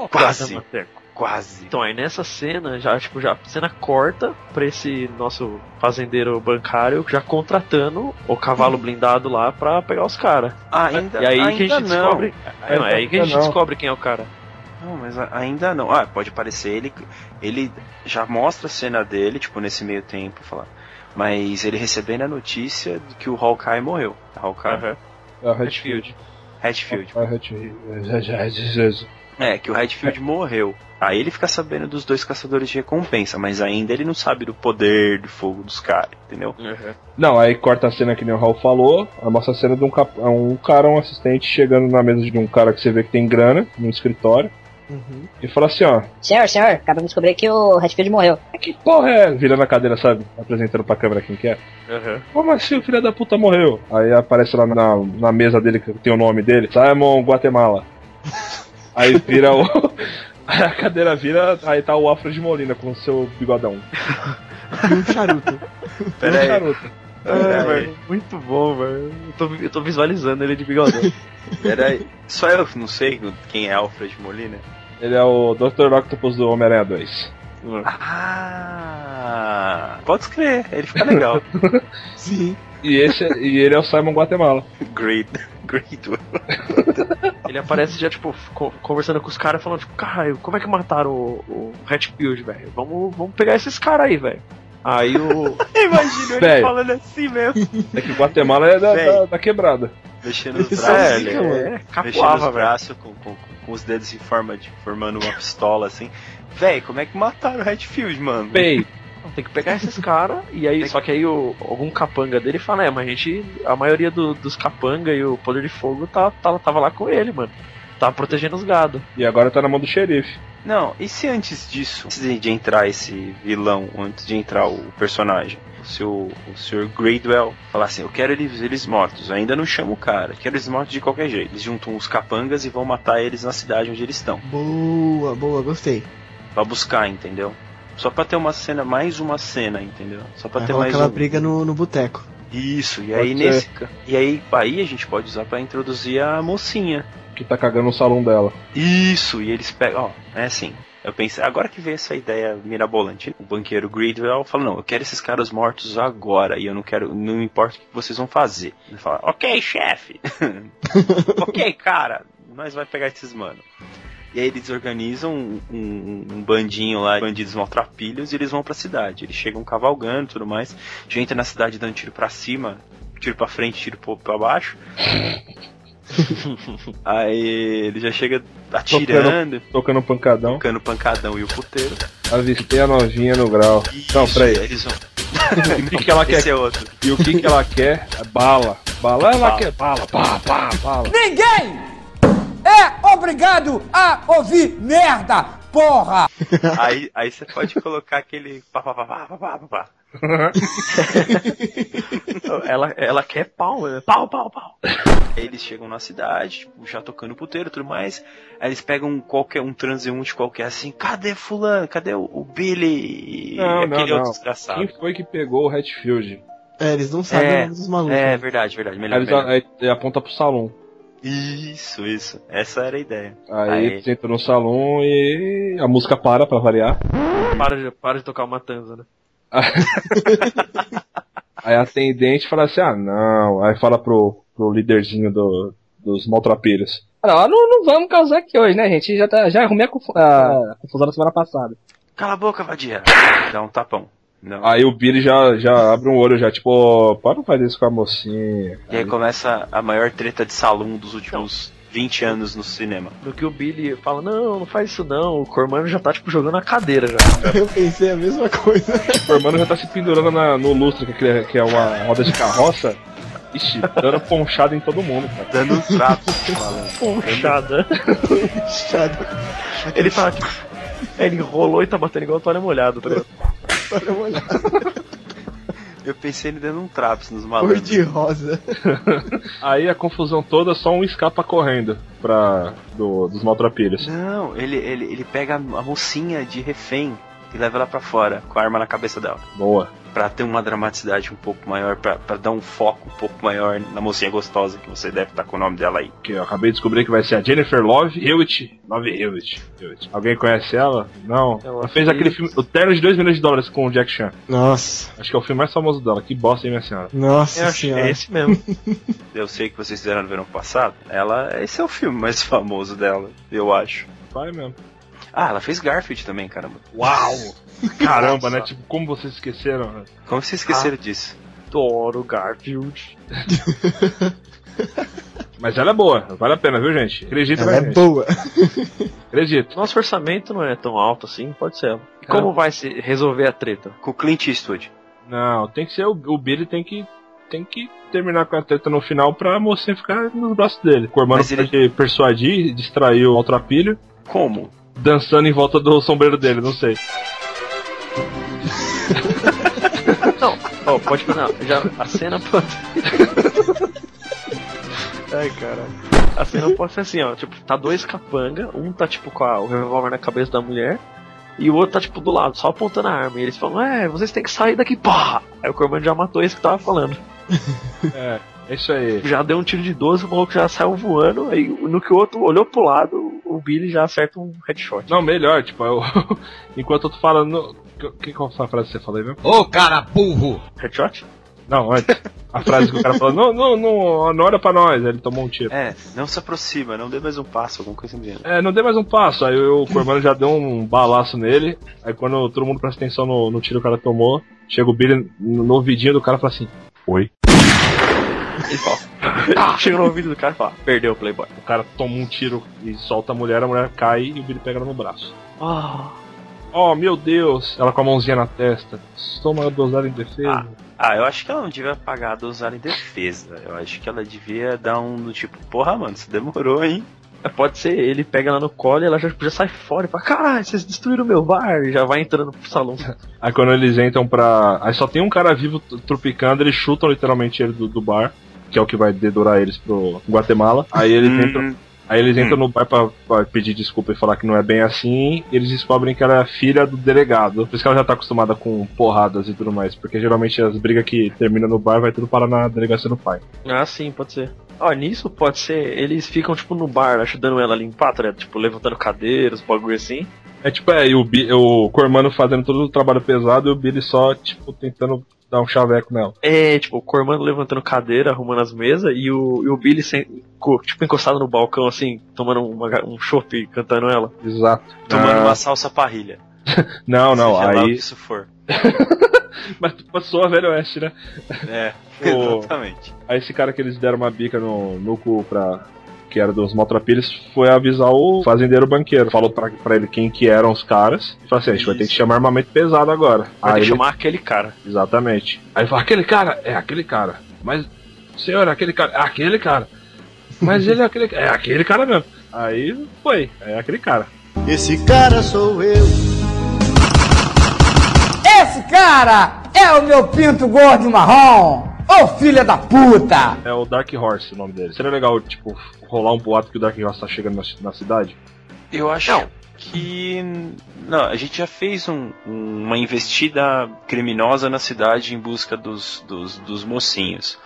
Quase, Matheco. Quase. Então aí nessa cena, já, tipo, já a cena corta pra esse nosso fazendeiro bancário já contratando o cavalo blindado lá pra pegar os caras. Ainda, E aí ainda que a gente não. descobre. É, não, é aí que a gente não. descobre quem é o cara. Não, mas ainda não. Ah, pode parecer ele. Ele já mostra a cena dele, tipo, nesse meio tempo, falar. Mas ele recebendo a notícia de que o Hawkeye morreu. Hawkeye. É o Redfield. Hatfield. É o Redfield. É, que o Hatfield morreu. Aí ele fica sabendo dos dois caçadores de recompensa, mas ainda ele não sabe do poder de fogo dos caras, entendeu? Não, aí corta a cena que nem o Raul falou, a cena de um, cap- um cara, um assistente, chegando na mesa de um cara que você vê que tem grana, no escritório, Uhum. e fala assim, ó, Senhor, senhor, acabamos de descobrir que o Redfield morreu. que porra é? Virando a cadeira, sabe? Apresentando pra câmera quem que é. Aham. Como assim o filho da puta morreu? Aí aparece lá na, na mesa dele que tem o nome dele, Simon Guatemala. Aí vira o. Aí a cadeira vira, aí tá o Alfred Molina com o seu bigodão. E um charuto. Pera aí. Garoto. É, velho, muito bom, velho. Eu tô, eu tô visualizando ele de bigodão. Pera aí. Só eu não sei quem é Alfred Molina. Ele é o Dr. Octopus do Homem-Aranha 2. Ah, pode crer, ele fica legal. Sim. E, esse, e ele é o Simon Guatemala. Great, great. Ele aparece já, tipo, co- conversando com os caras, falando, tipo, caralho, como é que mataram o, o Hatfield, velho? Vamos, vamos pegar esses caras aí, velho. Aí o. Imagina ele Velho. falando assim mesmo. É que Guatemala é da, da, da quebrada. Mexendo os Isso braços. é É, ele é mexendo capuava, os velho. braços com, com, com os dedos em forma de. formando uma pistola assim. Véi, como é que mataram o Hatfield, mano? Bem, Tem que pegar esses caras, e aí, só que aí o, algum capanga dele fala, é, mas a gente, a maioria do- dos capanga e o poder de fogo tá, tá- tava lá com ele, mano. Tava protegendo os gado. e agora tá na mão do xerife. Não, e se antes disso, antes de, de entrar esse vilão, antes de entrar o personagem, o seu o Sr. Gradwell falar assim, eu quero eles, eles mortos, eu ainda não chamo o cara, quero eles mortos de qualquer jeito. Eles juntam os capangas e vão matar eles na cidade onde eles estão. Boa, boa, gostei. Pra buscar, entendeu? Só pra ter uma cena, mais uma cena, entendeu? Só pra Vai ter mais aquela um... briga no, no boteco. Isso, e aí nesse. E aí, aí a gente pode usar pra introduzir a mocinha. Que tá cagando no salão dela. Isso, e eles pegam, ó, é assim. Eu pensei, agora que veio essa ideia mirabolante, o banqueiro Gridwell fala, não, eu quero esses caras mortos agora, e eu não quero, não importa o que vocês vão fazer. Ele fala, ok, chefe. ok, cara, nós vai pegar esses mano. E aí eles organizam um, um- um bandinho lá, bandidos maltrapilhos, e eles vão pra cidade. Eles chegam cavalgando e tudo mais, já entra na cidade dando tiro pra cima, tiro pra frente, tiro pra baixo. aí ele já chega atirando, Tocando pancadão. tocando pancadão e o puteiro. Avistei a novinha no grau. Não, Isso, peraí. Eles vão. O que, que ela quer? É outro. E o que, que ela quer? É bala. Bala ela Bala. quer bala. Pá, pá, bala. Ninguém é obrigado a ouvir merda, porra! Aí, aí você pode colocar aquele pá, pá, pá, pá, pá, pá, pá, pá. Ela, ela quer pau, né? Pau, pau, pau. Aí eles chegam na cidade, tipo, já tocando puteiro e tudo mais. Aí eles pegam qualquer um transeunte qualquer assim, cadê fulano? Cadê o, o Billy? Não, e não, aquele não. outro desgraçado. Quem foi que pegou o Hatfield? É, eles não sabem É, o nome dos malucos. É né? verdade, verdade. Aí Melhor, eles melhor. aí, ele aponta pro salão. Isso, isso. Essa era a ideia. Aí, Aí. eles entram no salão e a música para pra variar. Para de, para de tocar uma tanza, né? Aí a atendente fala assim: ah, não. Aí fala pro, pro líderzinho do, dos maltrapilhos. Não, não, não vamos causar aqui hoje, né, gente? Já, tá, já arrumei a confusão da semana passada. Cala a boca, vadia. Dá um tapão. Não. Aí o Billy já, já abre um olho, já tipo, "Ô, para não fazer isso com a mocinha. E aí começa a maior treta de salão dos últimos 20 anos no cinema. No que o Billy fala, não, não faz isso não. O Cormano já tá, tipo, jogando a cadeira já. Eu pensei a mesma coisa. O irmão já tá se pendurando na- no lustre, que, é- que é uma roda de carroça. Ixi, dando ponchada em todo mundo, cara. Dando um trapo, falando. Ponchada. Chato. Ele tá, tipo, ele rolou e tá batendo igual toalha molhada, tá ligado? Olha uma olhada. Eu pensei ele dando um traps nos Cor malandros. de rosa. Aí a confusão toda, só um escapa correndo pra, do, dos maltrapilhos. Não, ele, ele, ele pega a mocinha de refém e leva ela pra fora, com a arma na cabeça dela. Boa. Pra ter uma dramaticidade um pouco maior, pra, pra dar um foco um pouco maior na mocinha gostosa, que você deve estar com o nome dela aí. Que eu acabei de descobrir que vai ser a Jennifer Love Hewitt. Love Hewitt. Hewitt. Alguém conhece ela? Não. Ela Ela fez fez- aquele filme, o Terno de 2 milhões de dólares com o Jack Chan. Nossa. Acho que é o filme mais famoso dela. Que bosta, hein, minha senhora? Nossa Eu que senhora. é esse mesmo. Eu sei que vocês fizeram no verão passado. Ela, esse é o filme mais famoso dela, eu acho. Vai mesmo. Ah, ela fez Garfield também, caramba. Uau! Caramba, né? Tipo, como vocês esqueceram? né? Como vocês esqueceram disso? Adoro Garfield. Mas ela é boa, vale a pena, viu, gente? Acredita Ela é gente. boa. Acredito. Nosso orçamento não é tão alto assim, pode ser ela. E como vai se resolver a treta? Com o Clint Eastwood. Não, tem que ser o, o Billy tem que tem que terminar com a treta no final pra mocinha ficar nos braços dele. O Cormano Mas ele- pode persuadir, distrair o maltrapilho, Como? dançando em volta do sombreiro dele, não sei. Não, ó, pode não, já a cena pode. Ai, caralho. A cena pode ser assim, ó, tipo, tá dois capanga, um tá tipo com a- o revólver na cabeça da mulher, e o outro tá tipo do lado, só apontando a arma. E eles falam, é, vocês têm que sair daqui, pá! Aí o Cormano já matou esse que tava falando. É, é isso aí. Já deu um tiro de 12, o maluco já saiu voando, aí no que o outro olhou pro lado, o Billy já acerta um headshot. Não, melhor, tipo, eu, enquanto eu tô falando. O que, qual foi a frase que você falou aí mesmo? Ô cara burro! Headshot? Não, antes. A frase que o cara falou, não, não, não, não olha pra nós, aí ele tomou um tiro. É, não se aproxima, não dê mais um passo, alguma coisa assim. É, não dê mais um passo. Aí o Cormano já deu um balaço nele. Aí quando todo mundo presta atenção no, no tiro que o cara tomou, chega o Billy no, no ouvidinho do cara e fala assim: Oi. Ah, chega no ouvido do cara e fala, perdeu o Playboy. O cara toma um tiro e solta a mulher, a mulher cai e o Billy pega ela no braço. Ah, Oh, meu Deus! Ela com a mãozinha na testa. Toma dosada em defesa. Ah, eu acho que ela não devia pagar a dosar em defesa. Eu acho que ela devia dar um do tipo, porra, mano, isso demorou, hein? É, Pode ser, ele pega ela no colo e ela já, já sai fora e fala, caralho, vocês destruíram meu bar, e já vai entrando pro salão. Aí quando eles entram pra. Aí só tem um cara vivo tropicando, eles chutam literalmente ele do, do bar, que é o que vai dedurar eles pro Guatemala. Aí eles Hum, entram. Aí eles entram no bar pra, pra pedir desculpa e falar que não é bem assim, e eles descobrem que ela é filha do delegado. Por isso que ela já tá acostumada com porradas e tudo mais, porque geralmente as brigas que terminam no bar vai tudo parar na delegacia do pai. Ah, sim, pode ser. Ó, nisso pode ser, eles ficam, tipo, no bar, ajudando ela a limpar, tá ligado? Tipo, levantando cadeiras, bagulho assim. É tipo, é, e o, Bi- o Cormano fazendo todo o trabalho pesado e o Billy só, tipo, tentando dar um chaveco nela. É, tipo, o Cormano levantando cadeira, arrumando as mesas, e o, e o Billy, sem, tipo, encostado no balcão, assim, tomando uma um chopp e cantando ela. Exato. Tomando Ah, uma salsa parrilha. Não, não, Seja lá o aí. que isso for. Mas passou a Velho Oeste, né? É, O- exatamente. Aí esse cara que eles deram uma bica no, no cu pra. Que era dos maltrapilhos, foi avisar o fazendeiro banqueiro. Falou pra, pra ele quem que eram os caras. E falou assim: a gente vai ter que chamar armamento pesado agora. Vai ter Aí que ele- chamar aquele cara. Exatamente. Aí ele fala: aquele cara, é aquele cara. Mas, senhor, é aquele cara, é aquele cara. Mas ele é aquele É aquele cara mesmo. Aí foi, é aquele cara. Esse cara sou eu. Esse cara é o meu pinto gordo marrom! Ô filha da puta! É o Dark Horse o nome dele. Seria legal, tipo, rolar um boato que o Dark Horse tá chegando na, na cidade? Eu acho que. Não, a gente já fez um- uma investida criminosa na cidade em busca dos, dos, dos mocinhos.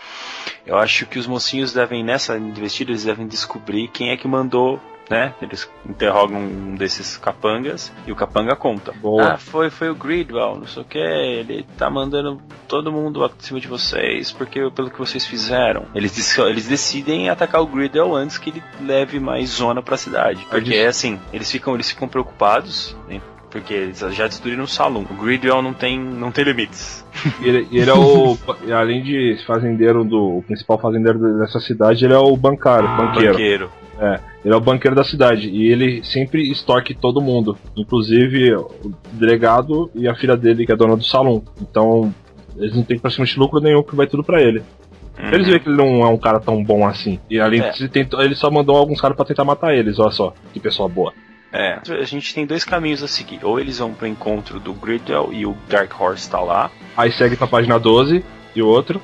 Eu acho que os mocinhos devem, nessa investida, eles devem descobrir quem é que mandou. Né? Eles interrogam um desses capangas e o capanga conta. Boa. Ah, foi, foi o Gridwell, não sei o que. Ele tá mandando todo mundo acima de vocês porque pelo que vocês fizeram. Eles, eles decidem atacar o Gridwell antes que ele leve mais zona pra cidade. Porque é assim, eles ficam, eles ficam preocupados, né? Porque eles já destruíram o salão. O Gridwell não tem, não tem limites. E ele, ele é o. além de fazendeiro do. O principal fazendeiro dessa cidade, ele é o bancário, banqueiro. Banqueiro. É, ele é o banqueiro da cidade. E ele sempre estoque todo mundo. Inclusive o delegado e a filha dele, que é dona do salão. Então, eles não têm praticamente lucro nenhum, porque vai tudo pra ele. Eles veem que ele não é um cara tão bom assim. E além É. disso, ele, tentou- ele só mandou alguns caras pra tentar matar eles, olha só. Que pessoa boa. É, a gente tem dois caminhos a seguir. Ou eles vão pro encontro do Gridwell e o Dark Horse tá lá. Aí segue pra página 12 e o outro.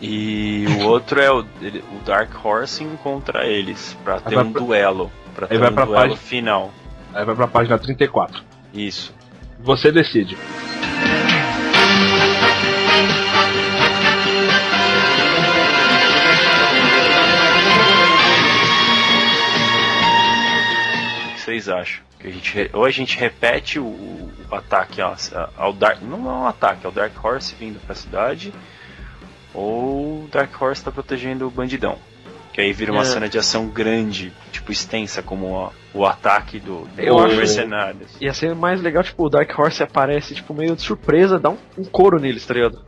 E o outro é o, ele- o Dark Horse encontra eles pra ter um pra- duelo. Pra Aí ter vai um pra duelo página- final. Aí vai pra página 34. Isso. Você decide. Vocês acham? Que a gente, ou a gente repete o, o ataque ao, ao Dark. Não é um ataque, é o Dark Horse vindo pra cidade. Ou o Dark Horse tá protegendo o bandidão. Que aí vira uma É. cena de ação grande, tipo extensa, como a- o ataque do, do Eu acho- mercenários. Ia ser mais legal, tipo, o Dark Horse aparece, tipo, meio de surpresa, dá um, um couro neles, tá ligado?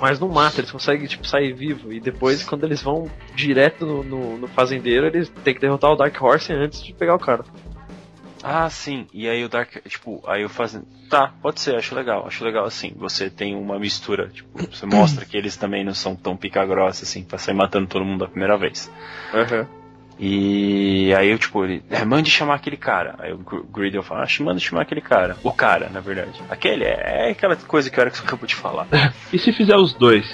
Mas não mata, eles conseguem, tipo, sair vivo. E depois, quando eles vão direto no, no, no fazendeiro, eles têm que derrotar o Dark Horse antes de pegar o cara. Ah, sim. E aí o Dark. Tipo, aí eu fazendo. Tá, pode ser, acho legal. Acho legal assim. Você tem uma mistura. Tipo, você mostra que eles também não são tão pica grossa assim, pra sair matando todo mundo da primeira vez. E aí eu, tipo, ele. É, mande chamar aquele cara. Aí o Gr- Gridel fala, ah, manda chamar aquele cara. O cara, na verdade. Aquele é, é aquela coisa que o Erickson acabou de falar. E se fizer os dois?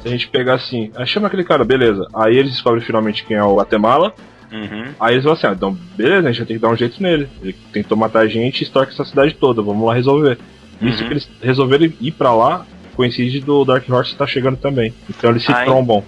Se a gente pegar assim, ah, chama aquele cara, beleza. Aí eles descobrem finalmente quem é o Guatemala. Uhum. Aí eles vão assim, ah, então beleza, a gente vai ter que dar um jeito nele. Ele tentou matar a gente e estoque essa cidade toda, vamos lá resolver. Isso Uhum. que eles resolveram ir pra lá, coincide do Dark Horse estar chegando também. Então eles se Ai. trombam.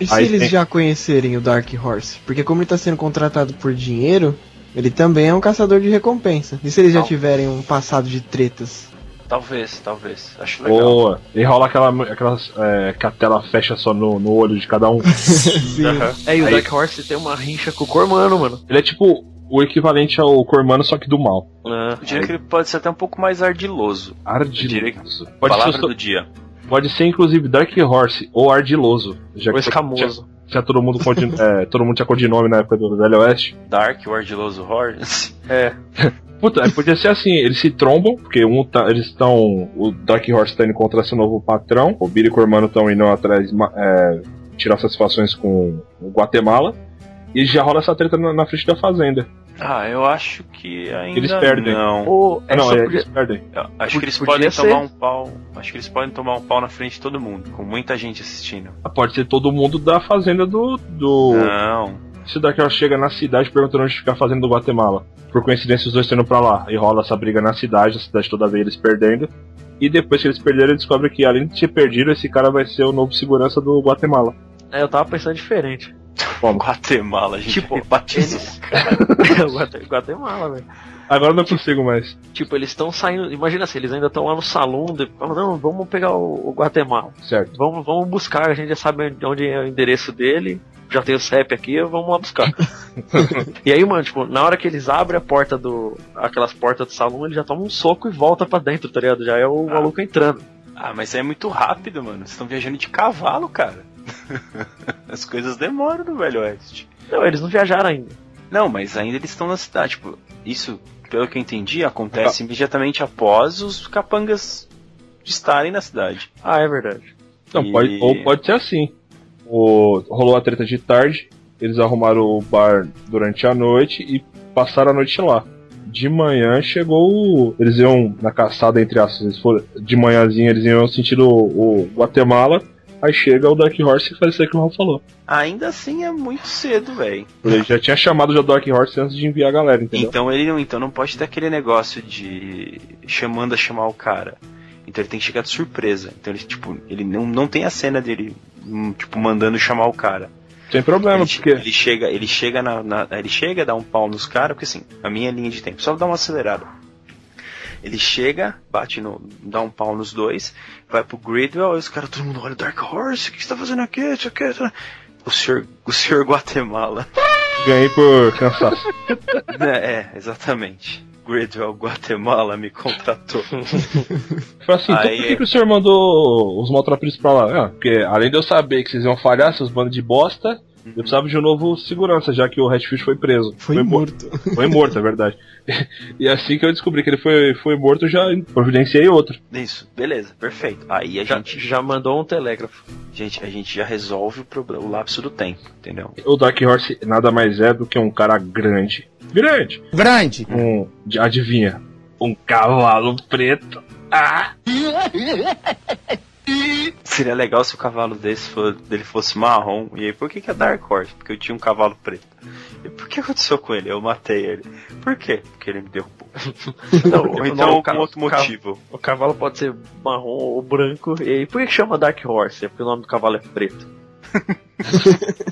E se Aí eles tem- já conhecerem o Dark Horse? Porque como ele tá sendo contratado por dinheiro, Ele também é um caçador de recompensa. E se eles já tiverem um passado de tretas? Talvez, talvez. Acho legal. Boa. E rola aquela, aquelas. É, que a tela fecha só no, no olho de cada um. Aham. É, e o Aí- Dark Horse tem uma rincha com o Cormano, mano. Ele é tipo o equivalente ao Cormano, só que do mal. É. Eu diria que ele pode ser até um pouco mais ardiloso. Diria que- Ardiloso. Pode Palavra ser, do dia. pode ser inclusive Dark Horse ou Ardiloso. Já Ou que escamoso. Já, já todo mundo codi- é, todo mundo tinha codinome na época do Velho Oeste. Dark, o ardiloso Horse. É. Puta, é, podia ser assim, eles se trombam, porque um tá, eles estão. O Dark Horse tá indo contra seu novo patrão, o Billy e o Cormano estão indo atrás é, tirar satisfações com o Guatemala. E já rola essa treta na, na frente da fazenda. Ah, eu acho que ainda Eles perdem. não. Ou Ah, não, é, podia- eles perdem. Eu acho que eles Podia podem ser. tomar um pau. Acho que eles podem tomar um pau na frente de todo mundo, com muita gente assistindo. Ah, Pode ser todo mundo da fazenda do. do... Não. Se o Dark Horse chega na cidade perguntando onde fica a fazenda do Guatemala. Por coincidência, os dois estão indo pra lá. E rola essa briga na cidade, a cidade toda vez eles perdendo. E depois que eles perderam, eles descobrem que além de ter perdido, esse cara vai ser o novo segurança do Guatemala. É, eu tava pensando diferente. Como? Guatemala, a gente Tipo, batizou. Guate- Guatemala, velho. Agora eu não consigo mais. Tipo, eles estão saindo. Imagina assim, eles ainda estão lá no salão. De... falam, Não, vamos pegar o, o Guatemala. Certo. Vamos, vamos buscar, a gente já sabe onde é o endereço dele. Já tem o CEP aqui, vamos lá buscar. e aí, mano, tipo, na hora que eles abrem a porta do. aquelas portas do salão, ele já toma um soco e volta pra dentro, tá ligado? Já é o maluco entrando. Ah, mas é muito rápido, mano. Vocês estão viajando de cavalo, cara. As coisas demoram no Velho Oeste. Não, eles não viajaram ainda. Não, mas ainda eles estão na cidade. Tipo, isso, pelo que eu entendi, acontece imediatamente após os capangas estarem na cidade. Ah, é verdade. Não, E- pode, ou pode ser assim. O, rolou a treta de tarde, eles arrumaram o bar durante a noite e passaram a noite lá. De manhã chegou. Eles iam na caçada, entre aspas, eles foram, de manhãzinha eles iam sentindo o, o Guatemala. Aí chega o Dark Horse e faz isso aí que o Raul falou. Ainda assim é muito cedo, velho. Ele já tinha chamado já o Dark Horse antes de enviar a galera, entendeu? Então ele não, então não pode ter aquele negócio de chamando a chamar o cara. Então ele tem que chegar de surpresa. Então ele tipo, ele não, não tem a cena dele hum, tipo mandando chamar o cara. Sem problema, Ele, porque. ele chega, ele chega na, na- ele chega a dar um pau nos caras, porque assim, a minha linha de tempo, só dá uma acelerada. Ele chega, bate no. dá um pau nos dois, vai pro Gridwell, e os caras, todo mundo olha, Dark Horse, o que você tá fazendo aqui? Isso aqui, isso aqui." O senhor, o senhor Guatemala. Ganhei por cansaço. é, exatamente. Gridwell Guatemala me contratou. Foi assim, então Aí por que, é- que o senhor mandou os maltrapilhos pra lá? Ah, porque além de eu saber que vocês iam falhar, seus bandos de bosta, eu precisava de um novo segurança, já que o Redfish foi preso. Foi mo- morto. Foi morto, é verdade. E assim que eu descobri que ele foi, foi morto, eu já providenciei outro. Isso, beleza, perfeito. Aí a Já, gente, já mandou um telégrafo. gente, a gente já resolve o problema, o lapso do tempo, entendeu? O Dark Horse nada mais é do que um cara grande. Grande! Grande. Um. Adivinha? Um cavalo preto. Ah! Seria legal se o cavalo desse fo- dele fosse marrom. E aí, por que, que é Dark Horse? Porque eu tinha um cavalo preto. E por que aconteceu com ele? Eu matei ele. Por quê? Porque ele me derrubou. Não, Ou não, então o algum outro motivo. O cavalo pode ser marrom ou branco. E aí, por que chama Dark Horse? É porque o nome do cavalo é preto.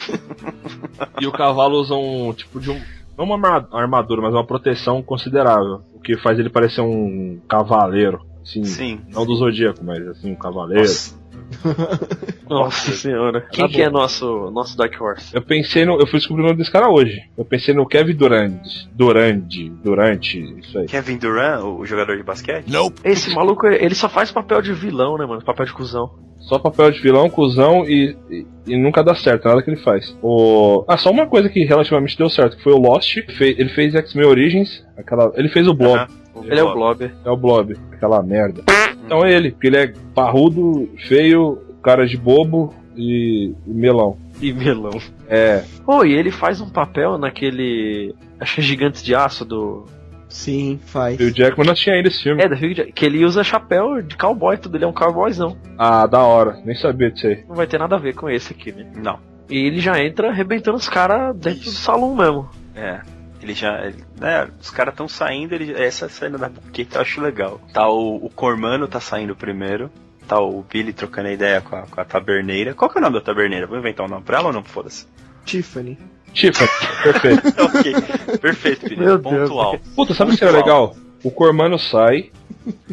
E o cavalo usa um tipo de um. Não uma arma- armadura, mas uma proteção considerável. O que faz ele parecer um cavaleiro. Assim, Sim. Não do zodíaco, mas assim, um cavaleiro. Nossa, Nossa senhora. Quem Tá que é nosso, nosso Dark Horse? Eu pensei no. Eu fui descobrir o nome desse cara hoje. Eu pensei no Kevin Durant. Durante. Durante. Isso aí. Kevin Durant, o jogador de basquete? Esse maluco, ele só faz papel de vilão, né, mano? Papel de cuzão. Só papel de vilão, cuzão e, e, e nunca dá certo, nada que ele faz. O... Ah, só uma coisa que relativamente deu certo, que foi o Lost. Ele fez X-Men Origins, aquela... ele fez o Blob. Aham. Ele é o Blob. É o Blob, aquela merda. Então é ele, porque ele é parrudo, feio, cara de bobo e, e melão. E melão. É, Pô, e ele faz um papel naquele. Acho que é Gigantes de Aço do. Sim, faz. e o Jackman não tinha ainda esse filme. É, da que ele usa chapéu de cowboy, tudo. Ele é um cowboyzão. Ah, da hora, nem sabia disso aí. Não vai ter nada a ver com esse aqui, né? Não. E ele já entra arrebentando os caras dentro do salão mesmo. É. Ele já. ele- né, os caras estão saindo, ele, essa cena da buqueta eu acho legal. Tá o, o Cormano tá saindo primeiro. Tá o Billy trocando a ideia com a, com a taberneira. Qual que é o nome da taberneira? Vou inventar um nome pra ela ou não? Foda-se. Tiffany. Tiffany, perfeito. ok, perfeito, Billy. Meu Deus. Pontual. Puta, sabe o que era legal? O Cormano sai,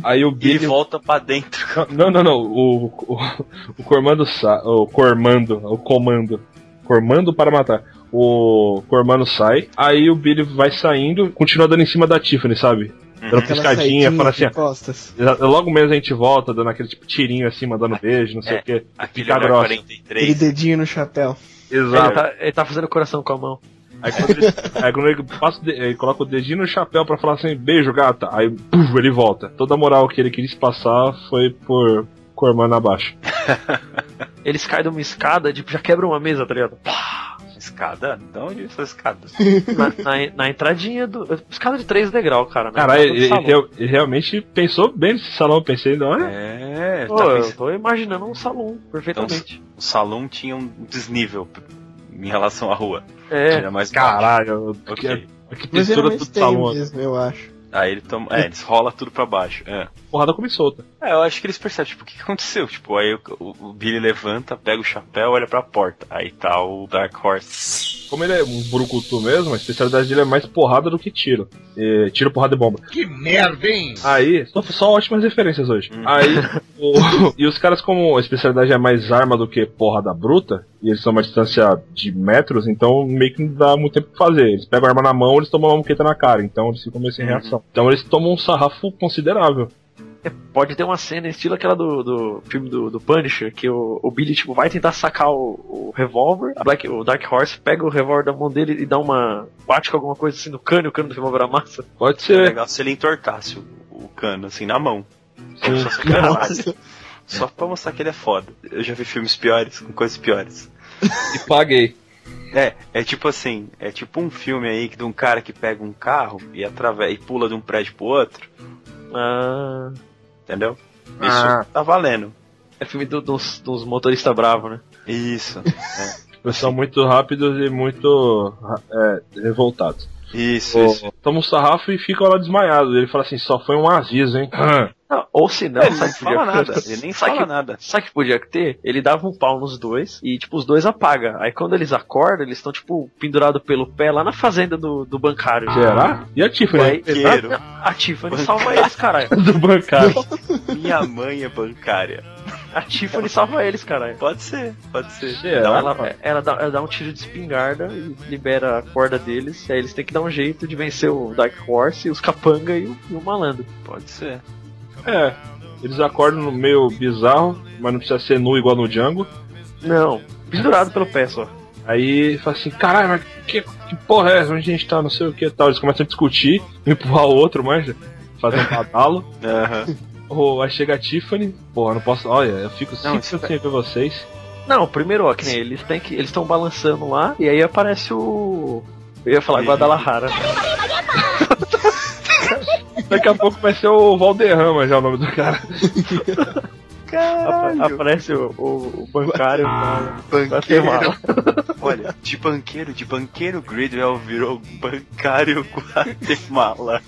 aí o Billy. ele volta pra dentro. Não, não, não. O, o, o Cormando sai. O Cormando, o comando. Cormando para matar. O Cormano sai, aí o Billy vai saindo, continua dando em cima da Tiffany, sabe? Dando Aquela piscadinha, fala assim, costas. logo menos a gente volta, dando aquele tipo tirinho assim, mandando beijo, não sei É, o que. Aquele Fica grossa. Aquele 43. dedinho no chapéu. Ele Exato. tá, ele tá fazendo coração com a mão. Aí quando ele, aí quando ele passa ele coloca o dedinho no chapéu pra falar assim, beijo, gata. Aí puf, ele volta. Toda a moral que ele quis passar foi por Cormano abaixo. Eles caem de uma escada, tipo, já quebram uma mesa, tá ligado? Escada? De onde essas escadas? Na, na, na entradinha do. Escada de três degraus, cara. entrada do ele, ele- ele realmente pensou bem nesse salão, eu pensei, olha. É, Pô, tá eu pensando- tô imaginando um salão, perfeitamente. o salão tinha um desnível em relação à rua. É, Era mais. Caralho, que, Ok. que Mas textura geralmente do salão. mesmo, eu acho. Aí ele toma. É, eles rola tudo pra baixo. É. Porrada come solta. É, eu acho que eles percebem, tipo, o que aconteceu? Tipo, aí o, o- o Billy levanta, pega o chapéu, olha pra porta. Aí tá o Dark Horse. Como ele é um brucutu mesmo, a especialidade dele é mais porrada do que tiro. É, tiro, porrada e bomba. Que merda, hein? Aí, só, só ótimas referências hoje. Hum. Aí, o- e os caras, como a especialidade é mais arma do que porrada bruta, e eles são uma distância de metros, então meio que não dá muito tempo pra fazer. Eles pegam a arma na mão, eles tomam uma moqueta na cara, então eles ficam meio sem Uhum. reação. Então eles tomam um sarrafo considerável. pode ter uma cena estilo aquela do, do filme do, do Punisher, que o, o Billy tipo, vai tentar sacar o, o revólver, a Black, o Dark Horse pega o revólver da mão dele e dá uma. bate com alguma coisa assim no cano e o cano do revólver amassa. Pode Seria ser. legal se ele entortasse o, o cano, assim, na mão. Sim. Só. Só pra mostrar que ele é foda. Eu já vi filmes piores, com coisas piores. E paguei. É, é tipo assim, é tipo um filme aí de um cara que pega um carro e atravessa e pula de um prédio pro outro, Ah. entendeu? Isso Ah. tá valendo. É filme do- dos, dos motoristas bravos, né? Isso. Eles são muito rápidos e muito é, revoltados. Isso, O- isso. Toma um sarrafo e fica lá desmaiado. Ele fala assim, só foi um aviso, hein? Não, ou se não, É, ele sabe que podia- fala nada, ele nem sabe fala que- nada. Sabe que podia ter? Ele dava um pau nos dois e, tipo, os dois apaga. Aí quando eles acordam, eles estão, tipo, pendurados pelo pé lá na fazenda do, do bancário. Será? E a Tiffany? Aí, Banqueiro. a Tiffany salva eles, caralho. do bancário. Minha mãe é bancária. A Tiffany salva eles, caralho. Pode ser, pode ser. Então ela, ela, dá, ela dá um tiro de espingarda e libera a corda deles. E aí eles têm que dar um jeito de vencer o Dark Horse, os capanga e o, e o malandro. Pode ser. É. Eles acordam no meio bizarro, mas não precisa ser nu igual no Django. Não, pendurado pelo pé só. Aí fala assim, caralho, mas que, que porra é essa? Onde a gente tá? Não sei o que e tal. Eles começam a discutir, empurrar o outro, manja. Fazer um badalo. Aham. Ou aí chega a Tiffany, porra, não posso. Olha, eu fico Não, sempre isso- assim ver vocês. Não, primeiro, ó, que nem eles têm que. Eles estão balançando lá e aí aparece o. Eu ia falar E- Guadalajara. Daqui a pouco vai ser o Valderrama já o nome do cara. Apa- aparece o, o, o bancário na Guatemala. Olha, de banqueiro, de banqueiro Gridwell virou bancário Guatemala.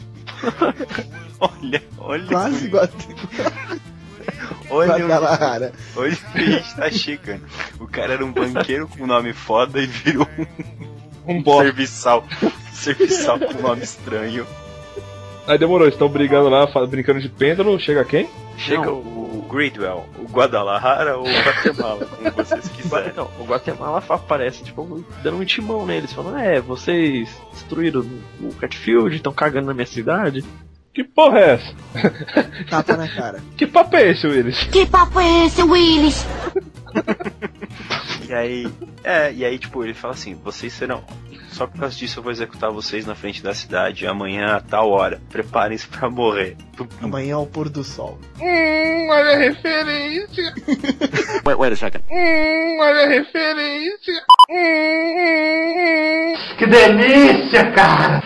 Olha, olha, Quase igual olha, o- Guadalajara. olha o que a gente tá chegando. O cara era um banqueiro com nome foda e virou Um um bosta. serviçal. serviçal com nome estranho. Aí demorou, estão brigando lá, brincando de pêndulo, chega quem? Chega Não, o. o Gridwell, o Guadalajara ou o Guatemala, como vocês quiserem. Não, o Guatemala aparece, tipo, dando um intimão neles, falando, é, vocês destruíram o Catfield, estão cagando na minha cidade. Que porra é essa? Tapa na cara. Que papo é esse, Willis? Que papo é esse, Willis? E aí, é, e aí, tipo, ele fala assim: vocês serão. Só por causa disso eu vou executar vocês na frente da cidade amanhã a tal hora. Preparem-se pra morrer. Amanhã ao pôr do sol. Hum, olha a referência. Wait, wait a second. Hum, olha a referência. Que delícia, cara!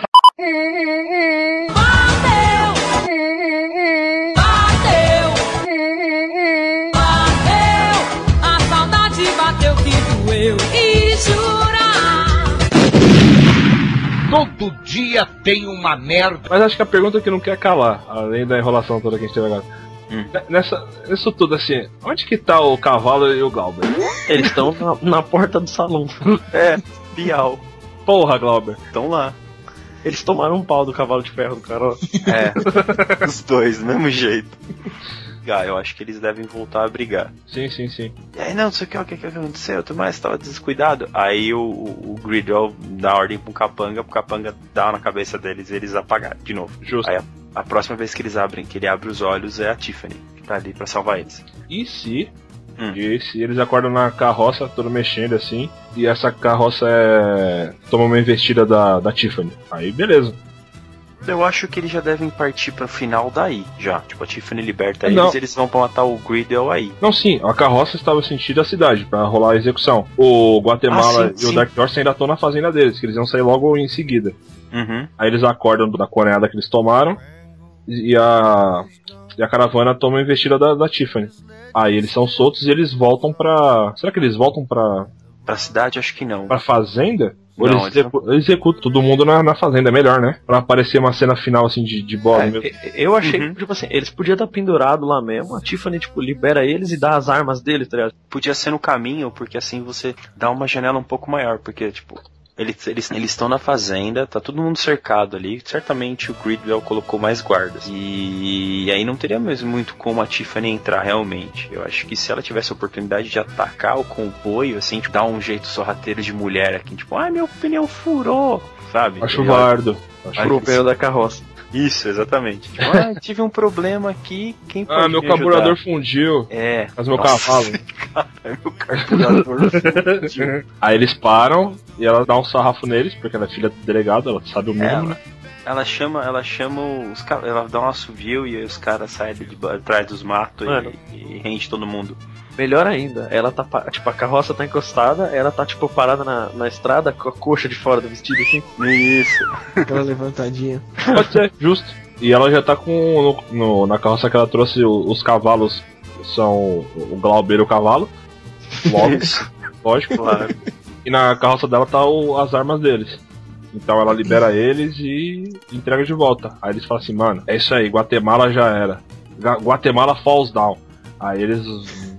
Bateu, a saudade bateu que doeu e jurar. Todo dia tem uma merda. Mas acho que a pergunta que não quer calar, além da enrolação toda que a gente teve agora. Hum. Nessa, nisso tudo assim, onde que tá o cavalo e o Galber? Eles estão na, na porta do salão. É, Bial. Porra, Glauber. Estão lá. Eles tomaram um pau do cavalo de ferro do Carol. É, os dois, do mesmo jeito. Ah, eu acho que eles devem voltar a brigar. Sim, sim, sim. E aí, não, não sei o que, o que, que aconteceu, tu mais tava descuidado. Aí o, o, o Gridwell dá ordem pro Capanga, pro Capanga dá na cabeça deles e eles apagaram de novo. Justo. Aí a, a próxima vez que eles abrem, que ele abre os olhos, é a Tiffany, que tá ali pra salvar eles. E se. Hum. E se eles acordam na carroça, todo mexendo assim, e essa carroça é. toma uma investida da, da Tiffany. Aí beleza. Eu acho que eles já devem partir pro final daí, já. Tipo, a Tiffany liberta Não. eles eles vão pra matar o Gridwell aí. Não, sim, a carroça estava sentido a cidade pra rolar a execução. O Guatemala Ah, sim, e o sim. Dark Horse ainda estão na fazenda deles, que eles iam sair logo em seguida. Uhum. Aí eles acordam da coneada que eles tomaram e a, e a caravana toma a investida da, da Tiffany. Aí eles são soltos e eles voltam pra. Será que eles voltam pra, Pra cidade, acho que não. pra fazenda? Ou Não, eles, execu- eles executam todo mundo na, na fazenda, é melhor, né? Pra aparecer uma cena final assim de, de bola mesmo. É, Eu achei que, tipo assim, eles podiam estar pendurados lá mesmo, a Tiffany, tipo, libera eles e dá as armas deles, tá ligado? Podia ser no caminho, porque assim você dá uma janela um pouco maior, porque, tipo, eles eles eles estão na fazenda, tá todo mundo cercado ali. Certamente o Gridwell colocou mais guardas. E, aí não teria mesmo muito como a Tiffany entrar realmente. Eu acho que se ela tivesse a oportunidade de atacar o comboio, assim, tipo, dar um jeito sorrateiro de mulher aqui, tipo, ai meu pneu furou, sabe? Acho válido. Acho Pro pneu da carroça. Isso, exatamente. Tipo, ah, tive um problema aqui, quem pode Ah, meu me carburador ajudar? fundiu. É. Mas meu Nossa, cavalo. Caralho, meu carburador fundiu. Aí eles param e ela dá um sarrafo neles, porque ela é filha do delegado, ela sabe o mínimo, Ela, né? ela chama, ela chama os caras, ela dá um assovio e os caras saem de atrás dos matos e, e rende todo mundo. Melhor ainda, ela tá, tipo, a carroça tá encostada, ela tá, tipo, parada na, na estrada com a coxa de fora do vestido, assim. Isso. Aquela levantadinha. Pode ser, justo. E ela já tá com. no- no- na carroça que ela trouxe o- os cavalos são o Glauber e o cavalo. Logo, Isso. lógico. Claro. E na carroça dela tá o- as armas deles. Então ela libera eles e entrega de volta. Aí eles falam assim, mano, é isso aí, Guatemala já era. Guatemala falls down. Aí eles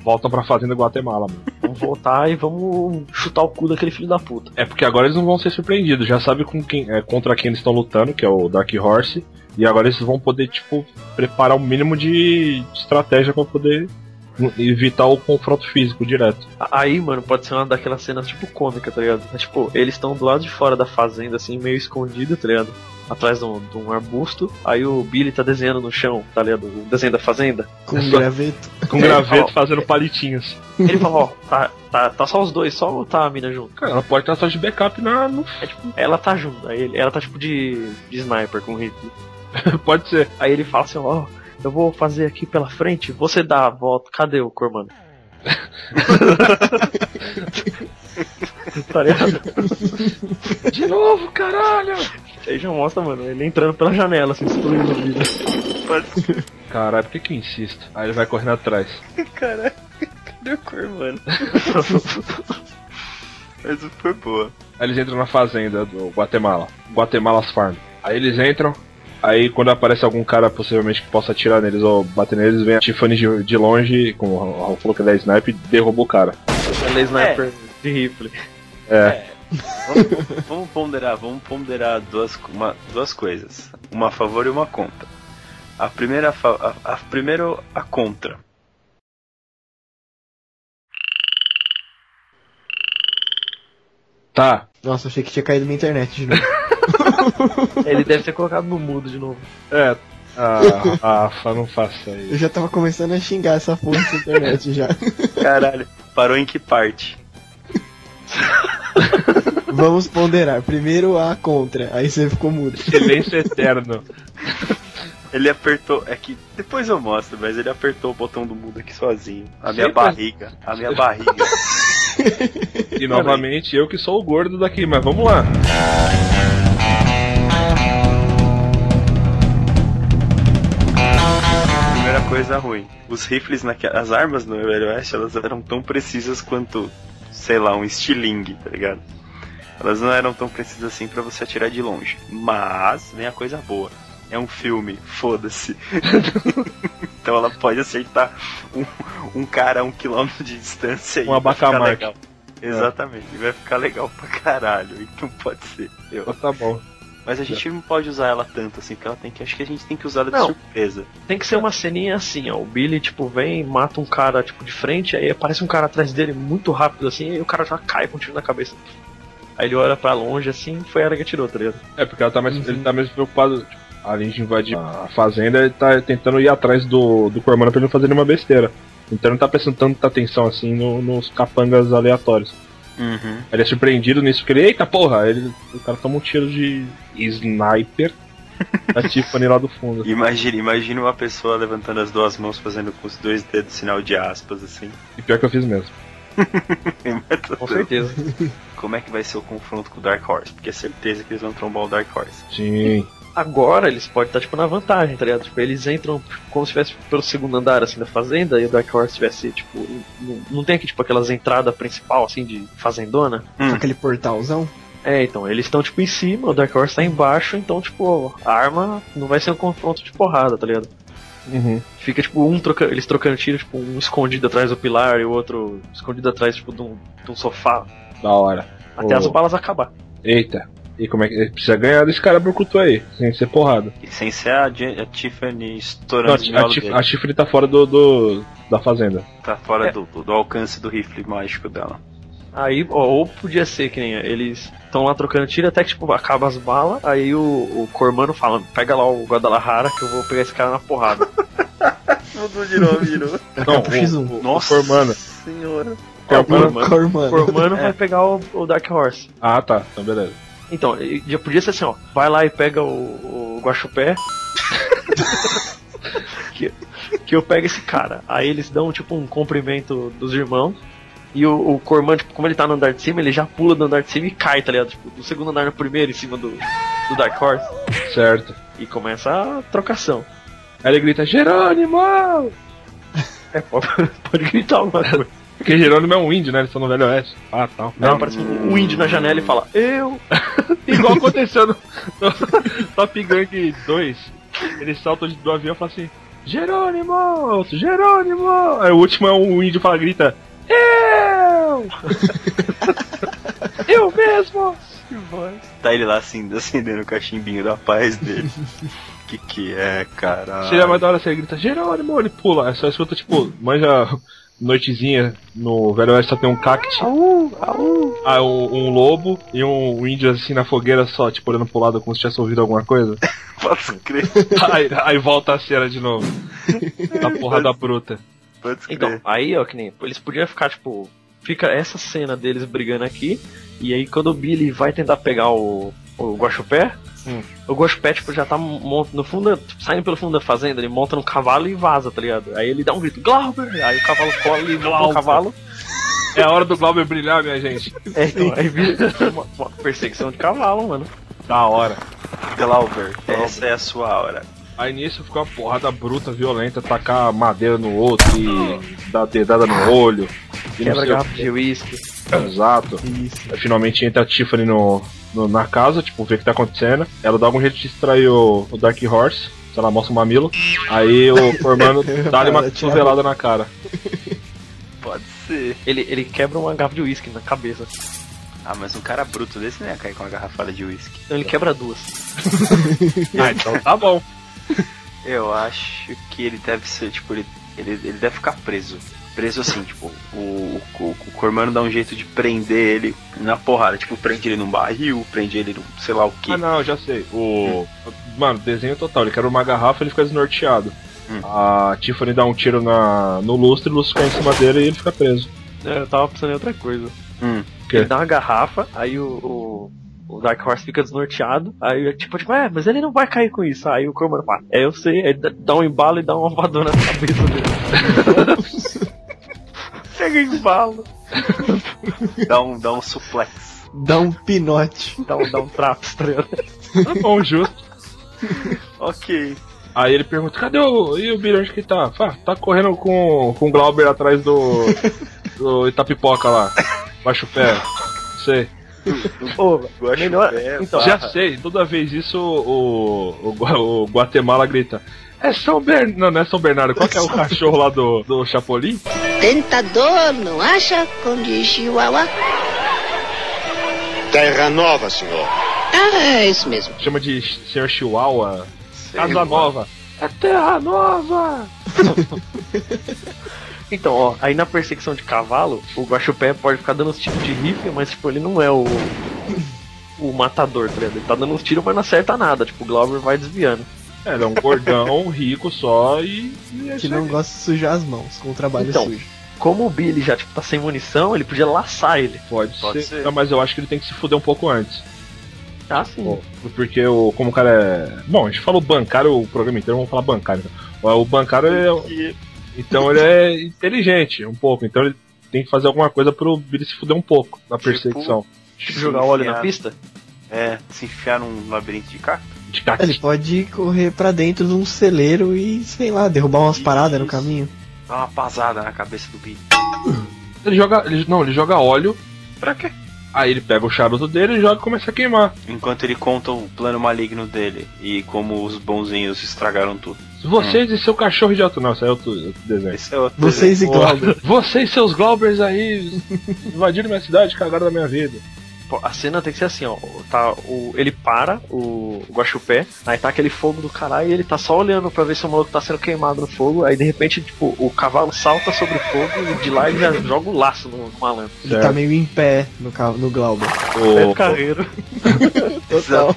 voltam pra fazenda Guatemala, mano. Vamos voltar e vamos chutar o cu daquele filho da puta. É porque agora eles não vão ser surpreendidos, já sabe com quem, é, contra quem eles estão lutando, que é o Dark Horse. E agora eles vão poder, tipo, preparar o mínimo de estratégia pra poder evitar o confronto físico direto. Aí, mano, pode ser uma daquelas cenas, tipo, cômica, tá ligado? É, tipo, eles estão do lado de fora da fazenda, assim, meio escondido, tá ligado? Atrás de um, de um arbusto. Aí o Billy tá desenhando no chão, tá ligado? O desenho da fazenda. Com um graveto. Com É, graveto ó. fazendo palitinhos. Ele fala, ó, tá, tá, tá só os dois, só ou tá a mina junto? Cara, ela pode estar só de backup na, no. É, tipo, ela tá junto, aí ele, ela tá tipo de, de sniper com o Ripley. pode ser. Aí ele fala assim, ó, eu vou fazer aqui pela frente, você dá a volta, cadê o Cormano? tá ligado? De novo, caralho! Aí já mostra, mano, ele entrando pela janela, assim, destruindo o vidro. Caralho, por que que eu insisto? Aí ele vai correndo atrás. Caralho, cadê o cor, mano? Mas foi boa. Aí eles entram na fazenda do Guatemala. Guatemala's Farm. Aí eles entram. Aí quando aparece algum cara possivelmente que possa atirar neles ou bater neles, vem a Tiffany de, de longe, como o Raul falou que ele é sniper, e derruba o cara. Ele é sniper de Ripley. É. Vamos, vamos ponderar, vamos ponderar duas, uma, duas coisas. Uma a favor e uma contra. A primeira, a, a, primeiro a contra. Tá. Nossa, achei que tinha caído minha internet de novo. Ele deve ter colocado no mudo de novo. É. Ah, Afa, não faça Eu isso. já tava começando a xingar essa porra dessa internet já. Caralho, parou em que parte? Vamos ponderar. Primeiro a contra, aí você ficou mudo. Silêncio eterno. Ele apertou, é que depois eu mostro, mas ele apertou o botão do mudo aqui sozinho. A minha Sempre- barriga, a minha barriga. E novamente eu que sou o gordo daqui, mas vamos lá. Primeira coisa ruim. Os rifles, naque... as armas no Velho Oeste, elas eram tão precisas quanto, sei lá, um estilingue, tá ligado? Elas não eram tão precisas assim pra você atirar de longe. Mas, vem a coisa boa. É um filme, foda-se. então ela pode acertar um, um cara a um quilômetro de distância Um e vai ficar abacamarte. legal. Exatamente, vai ficar legal pra caralho. Então pode ser. Eu. Tá bom. Mas a gente não pode usar ela tanto assim, porque ela tem que. Acho que a gente tem que usar ela de Não. surpresa. Tem que ser uma ceninha assim, ó. O Billy, tipo, vem, mata um cara, tipo, de frente, aí aparece um cara atrás dele muito rápido assim, e o cara já cai com um tiro na cabeça. Aí ele olha pra longe assim, foi ela que atirou, tá ligado? É, porque ela tá mais, ele tá mais preocupado. Tipo, além de invadir a fazenda, ele tá tentando ir atrás do, do Cormano pra ele não fazer nenhuma besteira. Então ele não tá prestando tanta atenção assim no- nos capangas aleatórios. Uhum. Ele é surpreendido nisso, porque ele, eita porra, ele, o cara toma um tiro de sniper da Tiffany lá do fundo. Imagina, imagina uma pessoa levantando as duas mãos, fazendo com os dois dedos sinal de aspas, assim. E pior que eu fiz mesmo. Com certeza. Como é que vai ser o confronto com o Dark Horse? Porque é certeza que eles vão trombar o Dark Horse. Sim. Agora eles podem estar, tipo, na vantagem, tá ligado? Tipo, eles entram como se estivesse pelo segundo andar, assim, da fazenda, e o Dark Horse tivesse, tipo, não, não tem aqui, tipo, aquelas entradas principal, assim, de fazendona? Hum. Aquele portalzão. É, então, eles estão, tipo, em cima, o Dark Horse tá embaixo, então, tipo, a arma não vai ser um confronto de porrada, tá ligado? Uhum. Fica, tipo, um troca... eles trocando tiro, tipo, um escondido atrás do pilar e o outro escondido atrás, tipo, de um, de um sofá, Da hora. até Ô. as balas acabar. Eita. E como é que. Ele precisa ganhar desse cara brucutu aí, sem ser porrada. E sem ser a, a Tiffany Não, estourando a, miolos Tif- dele. a Tiffany tá fora do, do- da fazenda. Tá fora É. do, do- do alcance do rifle mágico dela. Aí, ó, ou podia ser que nem eles estão lá trocando tiro até que, tipo, acaba as balas, aí o, o Cormano fala, pega lá o Guadalajara que eu vou pegar esse cara na porrada. Tudo virou, virou. Não, pro X1. o, o, Nossa o Cormano. senhora. Cormano, Cormano. Cormano vai pegar o, o Dark Horse. Ah, tá. Então beleza. Então, já podia ser assim, ó, vai lá e pega o, o Guaxupé. que, que eu pego esse cara. Aí eles dão, tipo, um cumprimento dos irmãos. E o, o Corman, tipo, como ele tá no andar de cima, ele já pula do andar de cima e cai, tá ligado? Tipo, do segundo andar no primeiro, em cima do, do Dark Horse. Certo. E começa a trocação. Aí ele grita, Jerônimo! É, pode, pode gritar alguma coisa. Porque Jerônimo é um índio, né? Eles estão no Velho Oeste. Ah, tal. Não, aparece um, um índio na janela e fala, eu! Igual aconteceu no, no Top Gun 2. Eles saltam de- do avião e falam assim: Jerônimo! Jerônimo! Aí o último é um índio fala, grita: Eu! Eu mesmo! Que voz. Tá ele lá assim, acendendo o cachimbinho da paz dele. que que é, cara? Seria mais da hora se ele grita: Jerônimo! Ele pula. Aí só escuta, tipo, manja noitezinha no Velho Oeste só tem um cacti. Ah, um, um lobo e um, um índio assim na fogueira só, tipo, olhando pro lado como se tivesse ouvido alguma coisa. Posso crer. aí, aí volta a cena de novo. A porrada bruta. Pode crer. Então, aí, ó, que nem. Eles podiam ficar, tipo. Fica essa cena deles brigando aqui. E aí, quando o Billy vai tentar pegar o, o Guaxupé, o Guaxupé, tipo, já tá no fundo, tipo, saindo pelo fundo da fazenda. Ele monta no cavalo e vaza, tá ligado? Aí ele dá um grito: Glauber! Aí o cavalo cola e monta no Glauber. cavalo. É a hora do Glauber brilhar, minha gente. É, então, aí vira uma, uma perseguição de cavalo, mano. Da hora. Glauber, essa é a sua hora. Aí nisso ficou uma porrada bruta, violenta, tacar madeira no outro e dar dedada no olho. Quebra o garrafa de uísque. Exato. Aí, finalmente entra a Tiffany no, no- na casa, tipo, vê o que tá acontecendo. Ela dá algum jeito de distrair o, o Dark Horse. Sei lá, mostra o mamilo. Aí o Formano dá-lhe uma Ela cotovelada na cara. Pode ser. Ele, ele quebra uma garrafa de uísque na cabeça. Ah, mas um cara bruto desse não ia cair com uma garrafada de uísque. Então ele quebra duas. Ah, então tá bom. Eu acho que ele deve ser, tipo, ele, ele, ele deve ficar preso. Preso assim, tipo, o, o, o Cormano dá um jeito de prender ele na porrada. Tipo, prende ele num barril, prende ele num sei lá o que. Ah, não, já sei. O. Mano, desenho total. Ele quebra uma garrafa e ele fica desnorteado. Hum. A Tiffany dá um tiro na, no lustre, o lustre cai em cima dele e ele fica preso. É, Eu tava pensando em outra coisa. Hum. Ele dá uma garrafa, aí o, o, o Dark Horse fica desnorteado, aí tipo, tipo, é, mas ele não vai cair com isso. Aí o Cormano fala, é, eu sei, aí dá- dá um embalo e dá uma voadora na cabeça dele. Pega embalo, Dá um, dá um suplex. Dá um pinote. dá um, dá um traps, tá ligado? Tá bom, justo. Ok. Aí ele pergunta, cadê o. E o Billy onde que tá? Fala, tá correndo com, com o Glauber atrás do. do Itapipoca lá. Baixo o pé. Não sei. Pô, melhor. é, Então, Já sei, toda vez isso o, o, o Guatemala grita. É São Bernardo. Não, não é São Bernardo. Qual que é o cachorro lá do, do Chapolin? Tentador, não acha? Com de Chihuahua. Terra Nova, senhor. Ah, é isso mesmo. Chama de Senhor Chihuahua. Casa mano. Nova. É Terra Nova! Então, ó, aí na perseguição de cavalo, o Guaxupé pode ficar dando uns tiros de rifle, mas tipo, ele não é o. O matador, tá ligado? Ele tá dando uns tiros, mas não acerta nada. Tipo, o Glauber vai desviando. É, ele é um gordão rico só e. e é Que não aí. gosta de sujar as mãos com o trabalho Então, sujo. Como o Billy já tipo, tá sem munição, ele podia laçar ele. Pode, Pode ser. ser. Não, mas eu acho que ele tem que se fuder um pouco antes. Ah, sim. Porque o, como o cara é. Bom, a gente falou bancário o programa inteiro, vamos falar bancário. Então. O bancário é. Então ele é inteligente um pouco. Então ele tem que fazer alguma coisa pro Billy se fuder um pouco na perseguição. Tipo, jogar óleo na pista? É, se enfiar num labirinto de cacto. De Ele pode correr pra dentro de um celeiro e, sei lá, derrubar umas paradas no caminho. Dá uma pasada na cabeça do Billy. Ele joga. Ele, não, ele joga óleo. Pra quê? Aí ele pega o charuto dele e joga e começa a queimar. Enquanto ele conta o plano maligno dele e como os bonzinhos estragaram tudo. Vocês e seu cachorro de alto. Não, isso aí é outro, outro desenho. Esse é outro Vocês e desenho. Glauber. Vocês e seus Glaubers aí invadiram minha cidade, cagaram da minha vida. A cena tem que ser assim, ó. Tá, o, ele para, o, o Guaxupé, aí tá aquele fogo do caralho e ele tá só olhando pra ver se o maluco tá sendo queimado no fogo. Aí de repente, tipo, o cavalo salta sobre o fogo e de lá ele já joga o laço no, no malandro. Ele tá meio em pé no, no Glauber. É do carreiro. Total.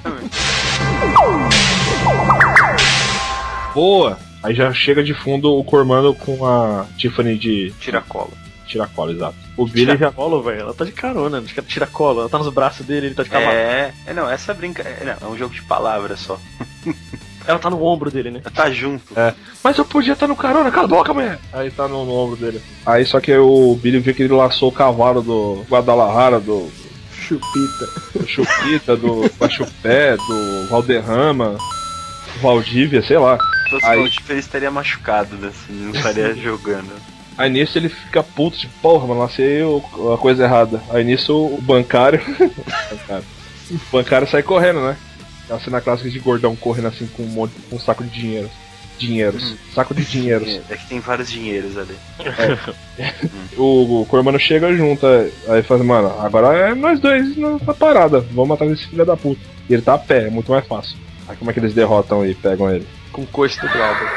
Boa! Aí já chega de fundo o Cormano com a Tiffany de Tiracolo. Tiracolo, exato. O Billy já. Tiracolo, velho. Ela tá de carona, acho que é tiracolo. Ela tá nos braços dele, ele tá de cavalo. É, é, não, essa brinca. É, não, é um jogo de palavras só. Ela tá no ombro dele, né? Tá junto. É. Mas eu podia estar no carona, cala a boca, mulher! Aí tá no, no ombro dele. Aí só que o Billy vê que ele laçou o cavalo do Guadalajara, do, Chupita. do Chupita, do Guaxupé, do Valderrama, do Valdívia, sei lá. Se fosse Aí- Aí... ele estaria machucado, né? assim, Não estaria jogando. Aí nisso ele fica puto, tipo, porra, mano, lancei a coisa errada. Aí nisso o bancário. bancário. o bancário sai correndo, né? É uma cena clássica de gordão correndo assim com um monte, com um saco de dinheiro. Dinheiros. Saco de dinheiros. É que tem vários dinheiros ali. O, o Cormano chega junto, é, aí fala, mano, agora é nós dois na, na parada, vamos matar esse filho da puta. E ele tá a pé, é muito mais fácil. Aí como é que eles derrotam e pegam ele? Com o coice do Glauber.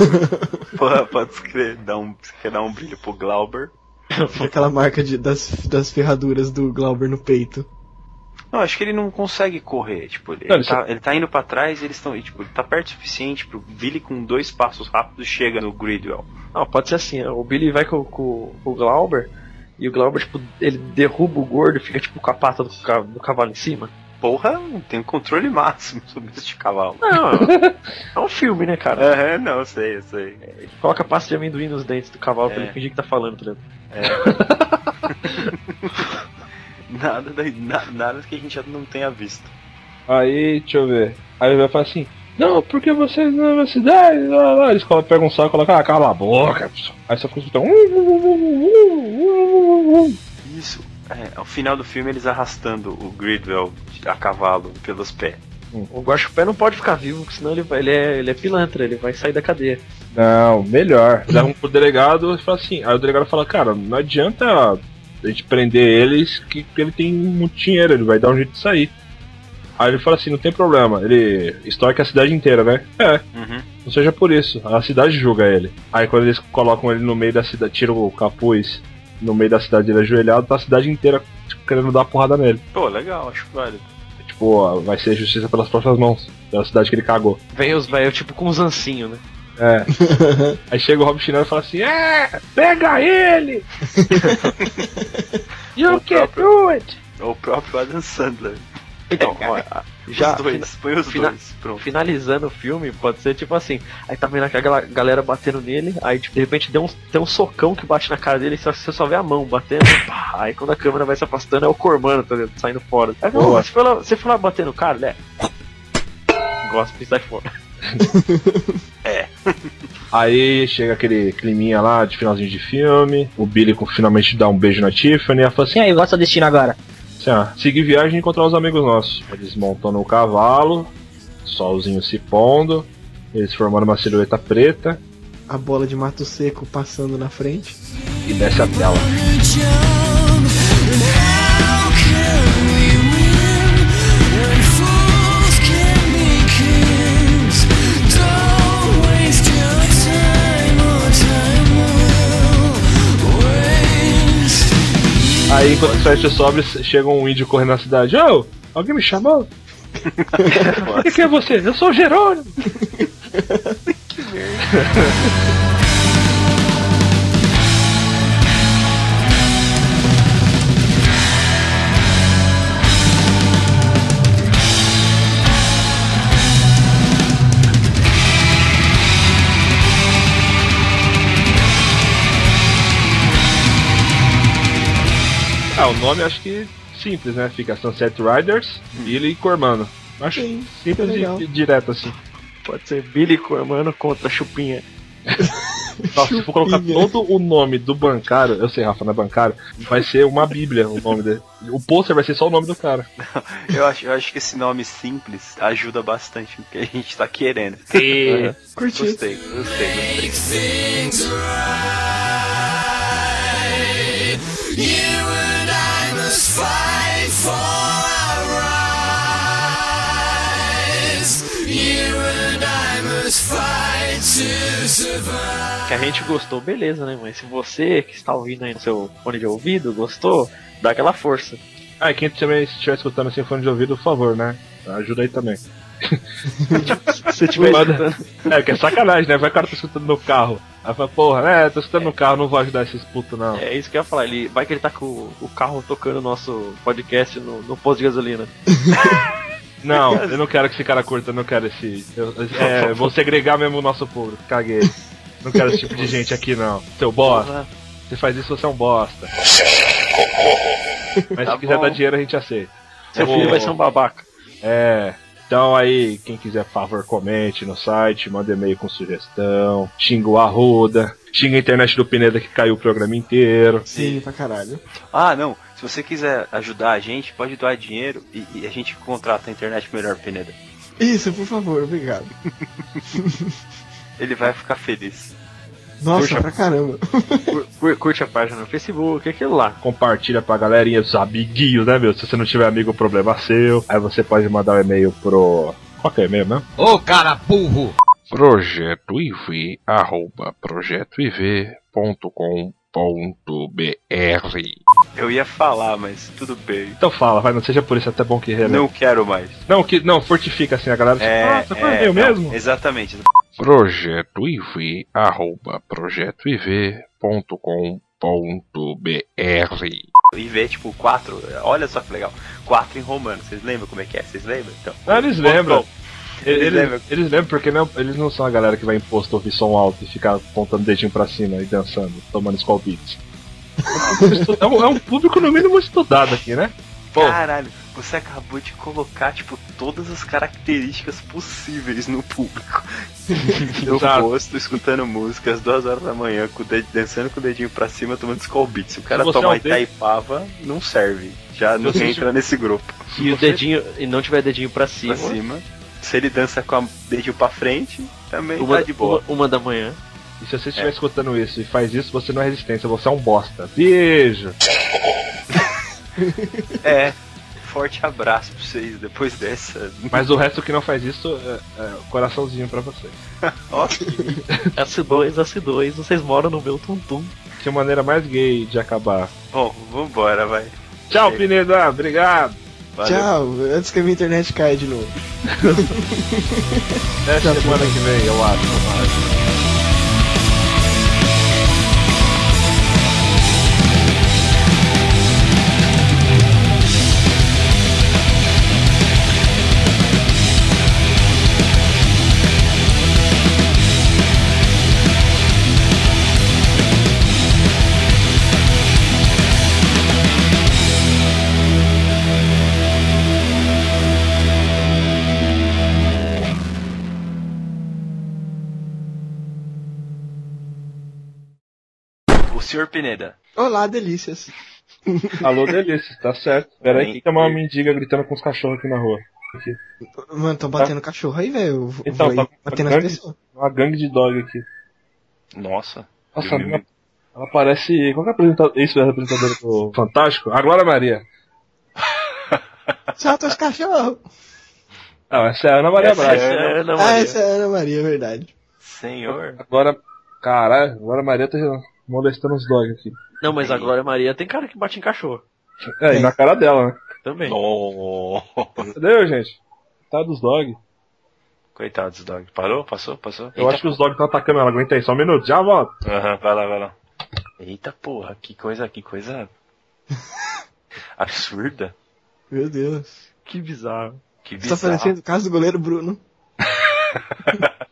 Pô, pode escrever, dá um, quer dar um brilho pro Glauber. Aquela marca de, das, das ferraduras do Glauber no peito. Não, acho que ele não consegue correr. Tipo, ele, Não, ele tá, ele tá indo pra trás e eles estão. Tipo, ele tá perto o suficiente pro Billy com dois passos rápidos chega no Gridwell. Não, pode ser assim, o Billy vai com, com- com o Glauber e o Glauber, tipo, ele derruba o gordo e fica tipo com a pata do, do cavalo em cima. Porra, tem um controle máximo sobre este cavalo. Não, é um filme, né, cara? Aham, não, eu sei, eu sei. Ele coloca pasta de amendoim nos dentes do cavalo pra É. ele fingir que tá falando, tá ligado? Nada, daí- na- nada que a gente já não tenha visto. Aí, deixa eu ver. Aí ele vai falar assim, não, porque vocês na minha cidade, lá, lá, lá. Eles colocam- pegam um saco e colocam, ah, cala a boca. Aí só fica escutando. Isso. É, ao final do filme eles arrastando o Gridwell a cavalo pelos pés. O Guaxupé não pode ficar vivo, porque senão ele, vai, ele, é, ele é pilantra, ele vai sair da cadeia. Não, melhor. Levam pro delegado e fala assim. Aí o delegado fala, cara, não adianta a gente prender eles que, que ele tem muito dinheiro, ele vai dar um jeito de sair. Aí ele fala assim, não tem problema, ele estorca a cidade inteira, né? É, Uhum. não seja por isso, a cidade julga ele. Aí quando eles colocam ele no meio da cidade, tiram o capuz no meio da cidade ele ajoelhado, tá a cidade inteira tipo, querendo dar porrada nele. Pô, legal, acho válido. Tipo, ó, vai ser justiça pelas próprias mãos, pela cidade que ele cagou. Vem os velhos, tipo, com os ancinhos, né? É. Aí chega o Rob Schneider e fala assim: É, pega ele! you O can próprio- do it! Ou o próprio Adam Sandler. Então, É, ó, cara. Já os dois, põe os fina- dois. Pronto. finalizando o filme, pode ser tipo assim, aí tá vendo aquela galera batendo nele, aí tipo, de repente tem um, tem um socão que bate na cara dele e só- você só vê a mão batendo, pá, aí quando a câmera vai se afastando é o Cormano, tá ligado? Saindo fora. Aí, não, Boa. você, foi lá, você foi lá bater no cara, né? Gosta e sai fora. Aí chega aquele climinha lá de finalzinho de filme, o Billy finalmente dá um beijo na Tiffany e ela fala assim: E aí, qual é o seu destino agora? Assim, ah, seguir viagem e encontrar os amigos nossos. Eles montam no cavalo, solzinho se pondo, eles formando uma silhueta preta A bola de mato seco passando na frente. e desce a tela. Aí enquanto os festas sobe, chega um índio correndo na cidade. Ô, alguém me chamou? Quem que é você? Eu sou o Jerônimo! Ah, o nome acho que simples, né? Fica Sunset Riders, Billy e Cormano. Acho Sim, simples legal. e, direto assim. Pode ser Billy Cormano contra Chupinha. Nossa, se for colocar todo o nome do bancário, eu sei, Rafa, não é bancário, vai ser uma bíblia o nome dele. O pôster vai ser só o nome do cara. Eu acho, eu acho que esse nome simples ajuda bastante no que a gente tá querendo. E- Curti. Gostei, gostei, gostei. You fight for our rights. You and I must fight to survive. Que a gente gostou, beleza, né? Mas se você que está ouvindo aí no seu fone de ouvido gostou, dá aquela força. Ah, e quem também estiver escutando sem fone de ouvido, por favor, né? Ajuda aí também. Se tiver Manda- escutando. É, que é sacanagem, né? Vai o cara tá escutando no carro. Aí fala, porra, né? Tô escutando no carro, não vou ajudar esses putos, não. É isso que eu ia falar. Ele, vai que ele tá com o, carro tocando o nosso podcast no, no posto de gasolina. Não, eu não quero que esse cara curta, eu não quero esse. Eu, é, vou segregar mesmo o nosso público, caguei. Não quero esse tipo de gente aqui, não. Seu bosta. Você faz isso, você é um bosta. Mas Tá se quiser bom. dar dinheiro, a gente aceita. Seu filho vai ser um babaca. É. Então aí, quem quiser, por favor, comente no site, manda e-mail com sugestão, xinga o Arruda, xinga a internet do Pineda que caiu o programa inteiro. Sim, pra caralho. Ah, não. Se você quiser ajudar a gente, pode doar dinheiro e, e a gente contrata a internet melhor Pineda. Isso, por favor, obrigado. Ele vai ficar feliz. Nossa, Puxa. pra caramba. Cur- cur- curte a página no Facebook, aquilo lá. Compartilha pra galerinha, os amiguinhos, né, meu? Se você não tiver amigo, o problema é seu. Aí você pode mandar um e-mail pro. Qual que é o e-mail mesmo? Ô cara burro! Projeto IV, arroba projetoiv.com.br Eu ia falar, mas tudo bem. Então fala, vai, não seja por isso, é até bom que relembra. Não quero mais. Não, que, não, fortifica assim a galera. É, Nossa, qual é o e-mail não, mesmo? Exatamente. IV, projetoiv.com.br E ver, tipo, 4. Olha só que legal. 4 em romano. Vocês lembram como é que é? Vocês lembram? Então. Ah, eles lembram. Eles Eles, lembram. eles lembram porque não, eles não são a galera que vai em posto ouvir som alto e ficar apontando dedinho pra cima e dançando, tomando Skull Beats. É um, é um público no mínimo estudado aqui, né? Pô, Caralho, você acabou de colocar, tipo, todas as características possíveis no público. No Exato. posto, escutando música às duas horas da manhã, com o dedo, dançando com o dedinho pra cima, tomando Skull Beats. Se o cara tomar é um dedo- Itaipava, não serve. Já não entra nesse grupo. E o dedinho, e não tiver dedinho pra cima, Pra cima. Se ele dança com o dedinho pra frente, também uma, tá de boa. uma, uma da manhã. e se você estiver escutando isso e faz isso, você não é resistência, você é um bosta. Beijo! É. Forte abraço pra vocês depois dessa. Mas o resto que não faz isso, é, é coraçãozinho pra você. Ok. S2, S2, vocês moram no meu tum-tum. Que maneira mais gay de acabar. Bom, vambora, vai. Tchau, Chega. Pineda, obrigado! Valeu. Tchau, antes que a minha internet caia de novo. Até semana que vem, eu acho. O senhor Pineda. Olá, delícias. Alô, delícia, tá certo. Pera aí que tem uma mendiga gritando com os cachorros aqui na rua. Mano, tão batendo cachorro aí, velho. Eu vou- Então, tá batendo as gangue, pessoas. uma gangue de dog aqui. Nossa. Nossa, Eu a me- menina- ela parece. Qual que é a apresentadora? Isso é a apresentadora do Fantástico? A Glória Maria. Solta os cachorros! Não, essa é a Ana Maria Essa Braga. é a Ana Ah, Maria. essa é a Ana Maria, é verdade. Senhor. Agora, caralho, agora a Maria tá molestando os dogs aqui. Não, mas a Glória Maria tem cara que bate em cachorro. É, e na cara dela, né? Também. Oh. Entendeu, gente? Tá dos dogs. Coitados do dog. Parou? Passou? Passou? Eu acho que os dogs estão atacando ela. Aguenta aí, só um minuto, já volto. Aham, vai lá, vai lá. Eita porra, que coisa, que coisa absurda. Meu Deus. Que bizarro. Que Você tá bizarro. parecendo o caso do goleiro Bruno.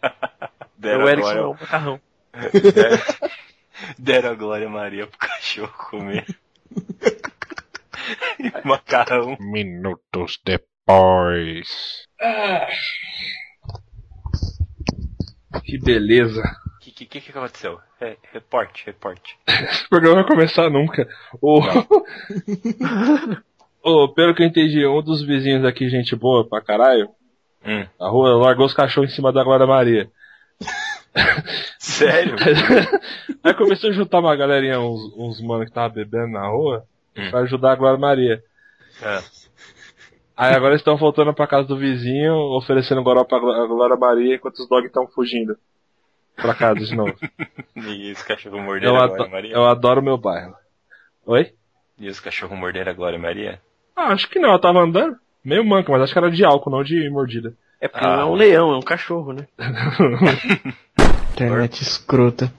É o Erickson é um macarrão. deram, a glória Maria pro cachorro comer. Macarrão. Minutos depois. Que beleza. O que, que, que que aconteceu? Re, reporte, reporte. Esse programa vai começar nunca. O... Ô, pelo que eu entendi, um dos vizinhos aqui, gente boa pra caralho, Hum. na rua, largou os cachorros em cima da Glória Maria. Sério? Aí começou a juntar uma galerinha, uns, uns mano que tava bebendo na rua, Hum. pra ajudar a Glória Maria. É. Aí agora eles estão voltando pra casa do vizinho, oferecendo goró pra Gló- Glória Maria, enquanto os dogs estão fugindo pra casa de novo. E os cachorros morderam eu, a Glória Maria? eu adoro meu bairro. Oi? E os cachorros morderam a Glória Maria? Ah, acho que não, ela tava andando. Meio manca, mas acho que era de álcool, não de mordida. É porque Ah. não é um leão, é um cachorro, né? Internet escrota.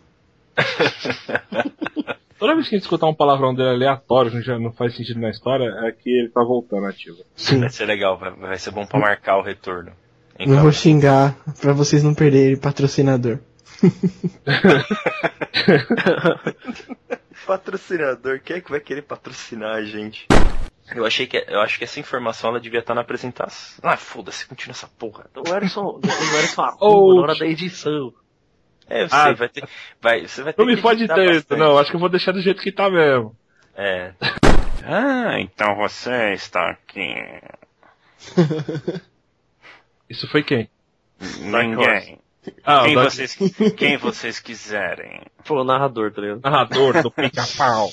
Toda vez que a gente escutar um palavrão dele aleatório, que já não faz sentido na história, é que ele tá voltando ativo. Sim. Vai ser legal, vai, vai ser bom pra marcar o retorno. Não vou xingar pra vocês não perderem patrocinador. Patrocinador, quem é que vai querer patrocinar a gente? Eu achei que eu acho que essa informação ela devia estar na apresentação. Ah, foda-se, continua essa porra. O Erison, o Erison arruma Oh, na hora da edição. É, eu sei, Ah. vai ter. Vai, você vai ter Não me fode tanto, bastante. não, acho que eu vou deixar do jeito que tá mesmo. É. Ah, então você está aqui. Isso foi quem? Ninguém. Ah, quem, vocês, quem vocês quiserem. Pô, o narrador, tá ligado? narrador do pica-pau.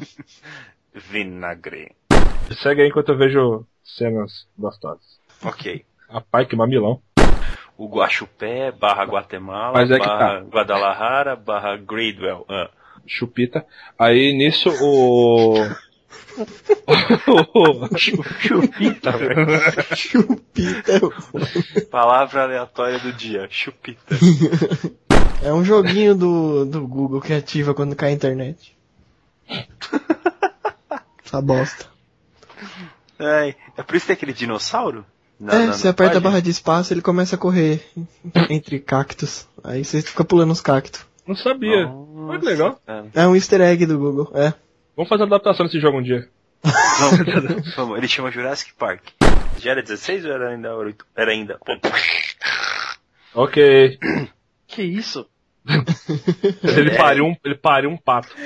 Vinagre. Segue aí enquanto eu vejo cenas gostosas. Ok. Rapaz, que mamilão. O Guaxupé, barra Guatemala, Mas é que barra tá. Guadalajara, barra Gradwell. Ah. Chupita. Aí nisso o. Chupita, velho. Chupita. Palavra aleatória do dia, chupita. É um joguinho do, do Google que ativa quando cai a internet. Essa bosta. Ai, é por isso que tem aquele dinossauro? Na- é, na- você na aperta a página? barra de espaço ele começa a correr entre cactos. Aí você fica pulando os cactos. Não sabia. Olha que legal. Cara, É um easter egg do Google, é. Vamos fazer a adaptação desse jogo um dia. Vamos, vamos, ele chama Jurassic Park. Já era 16 ou era ainda 8? Era ainda. Ok. Que isso? Ele É. pariu um, ele pariu um pato.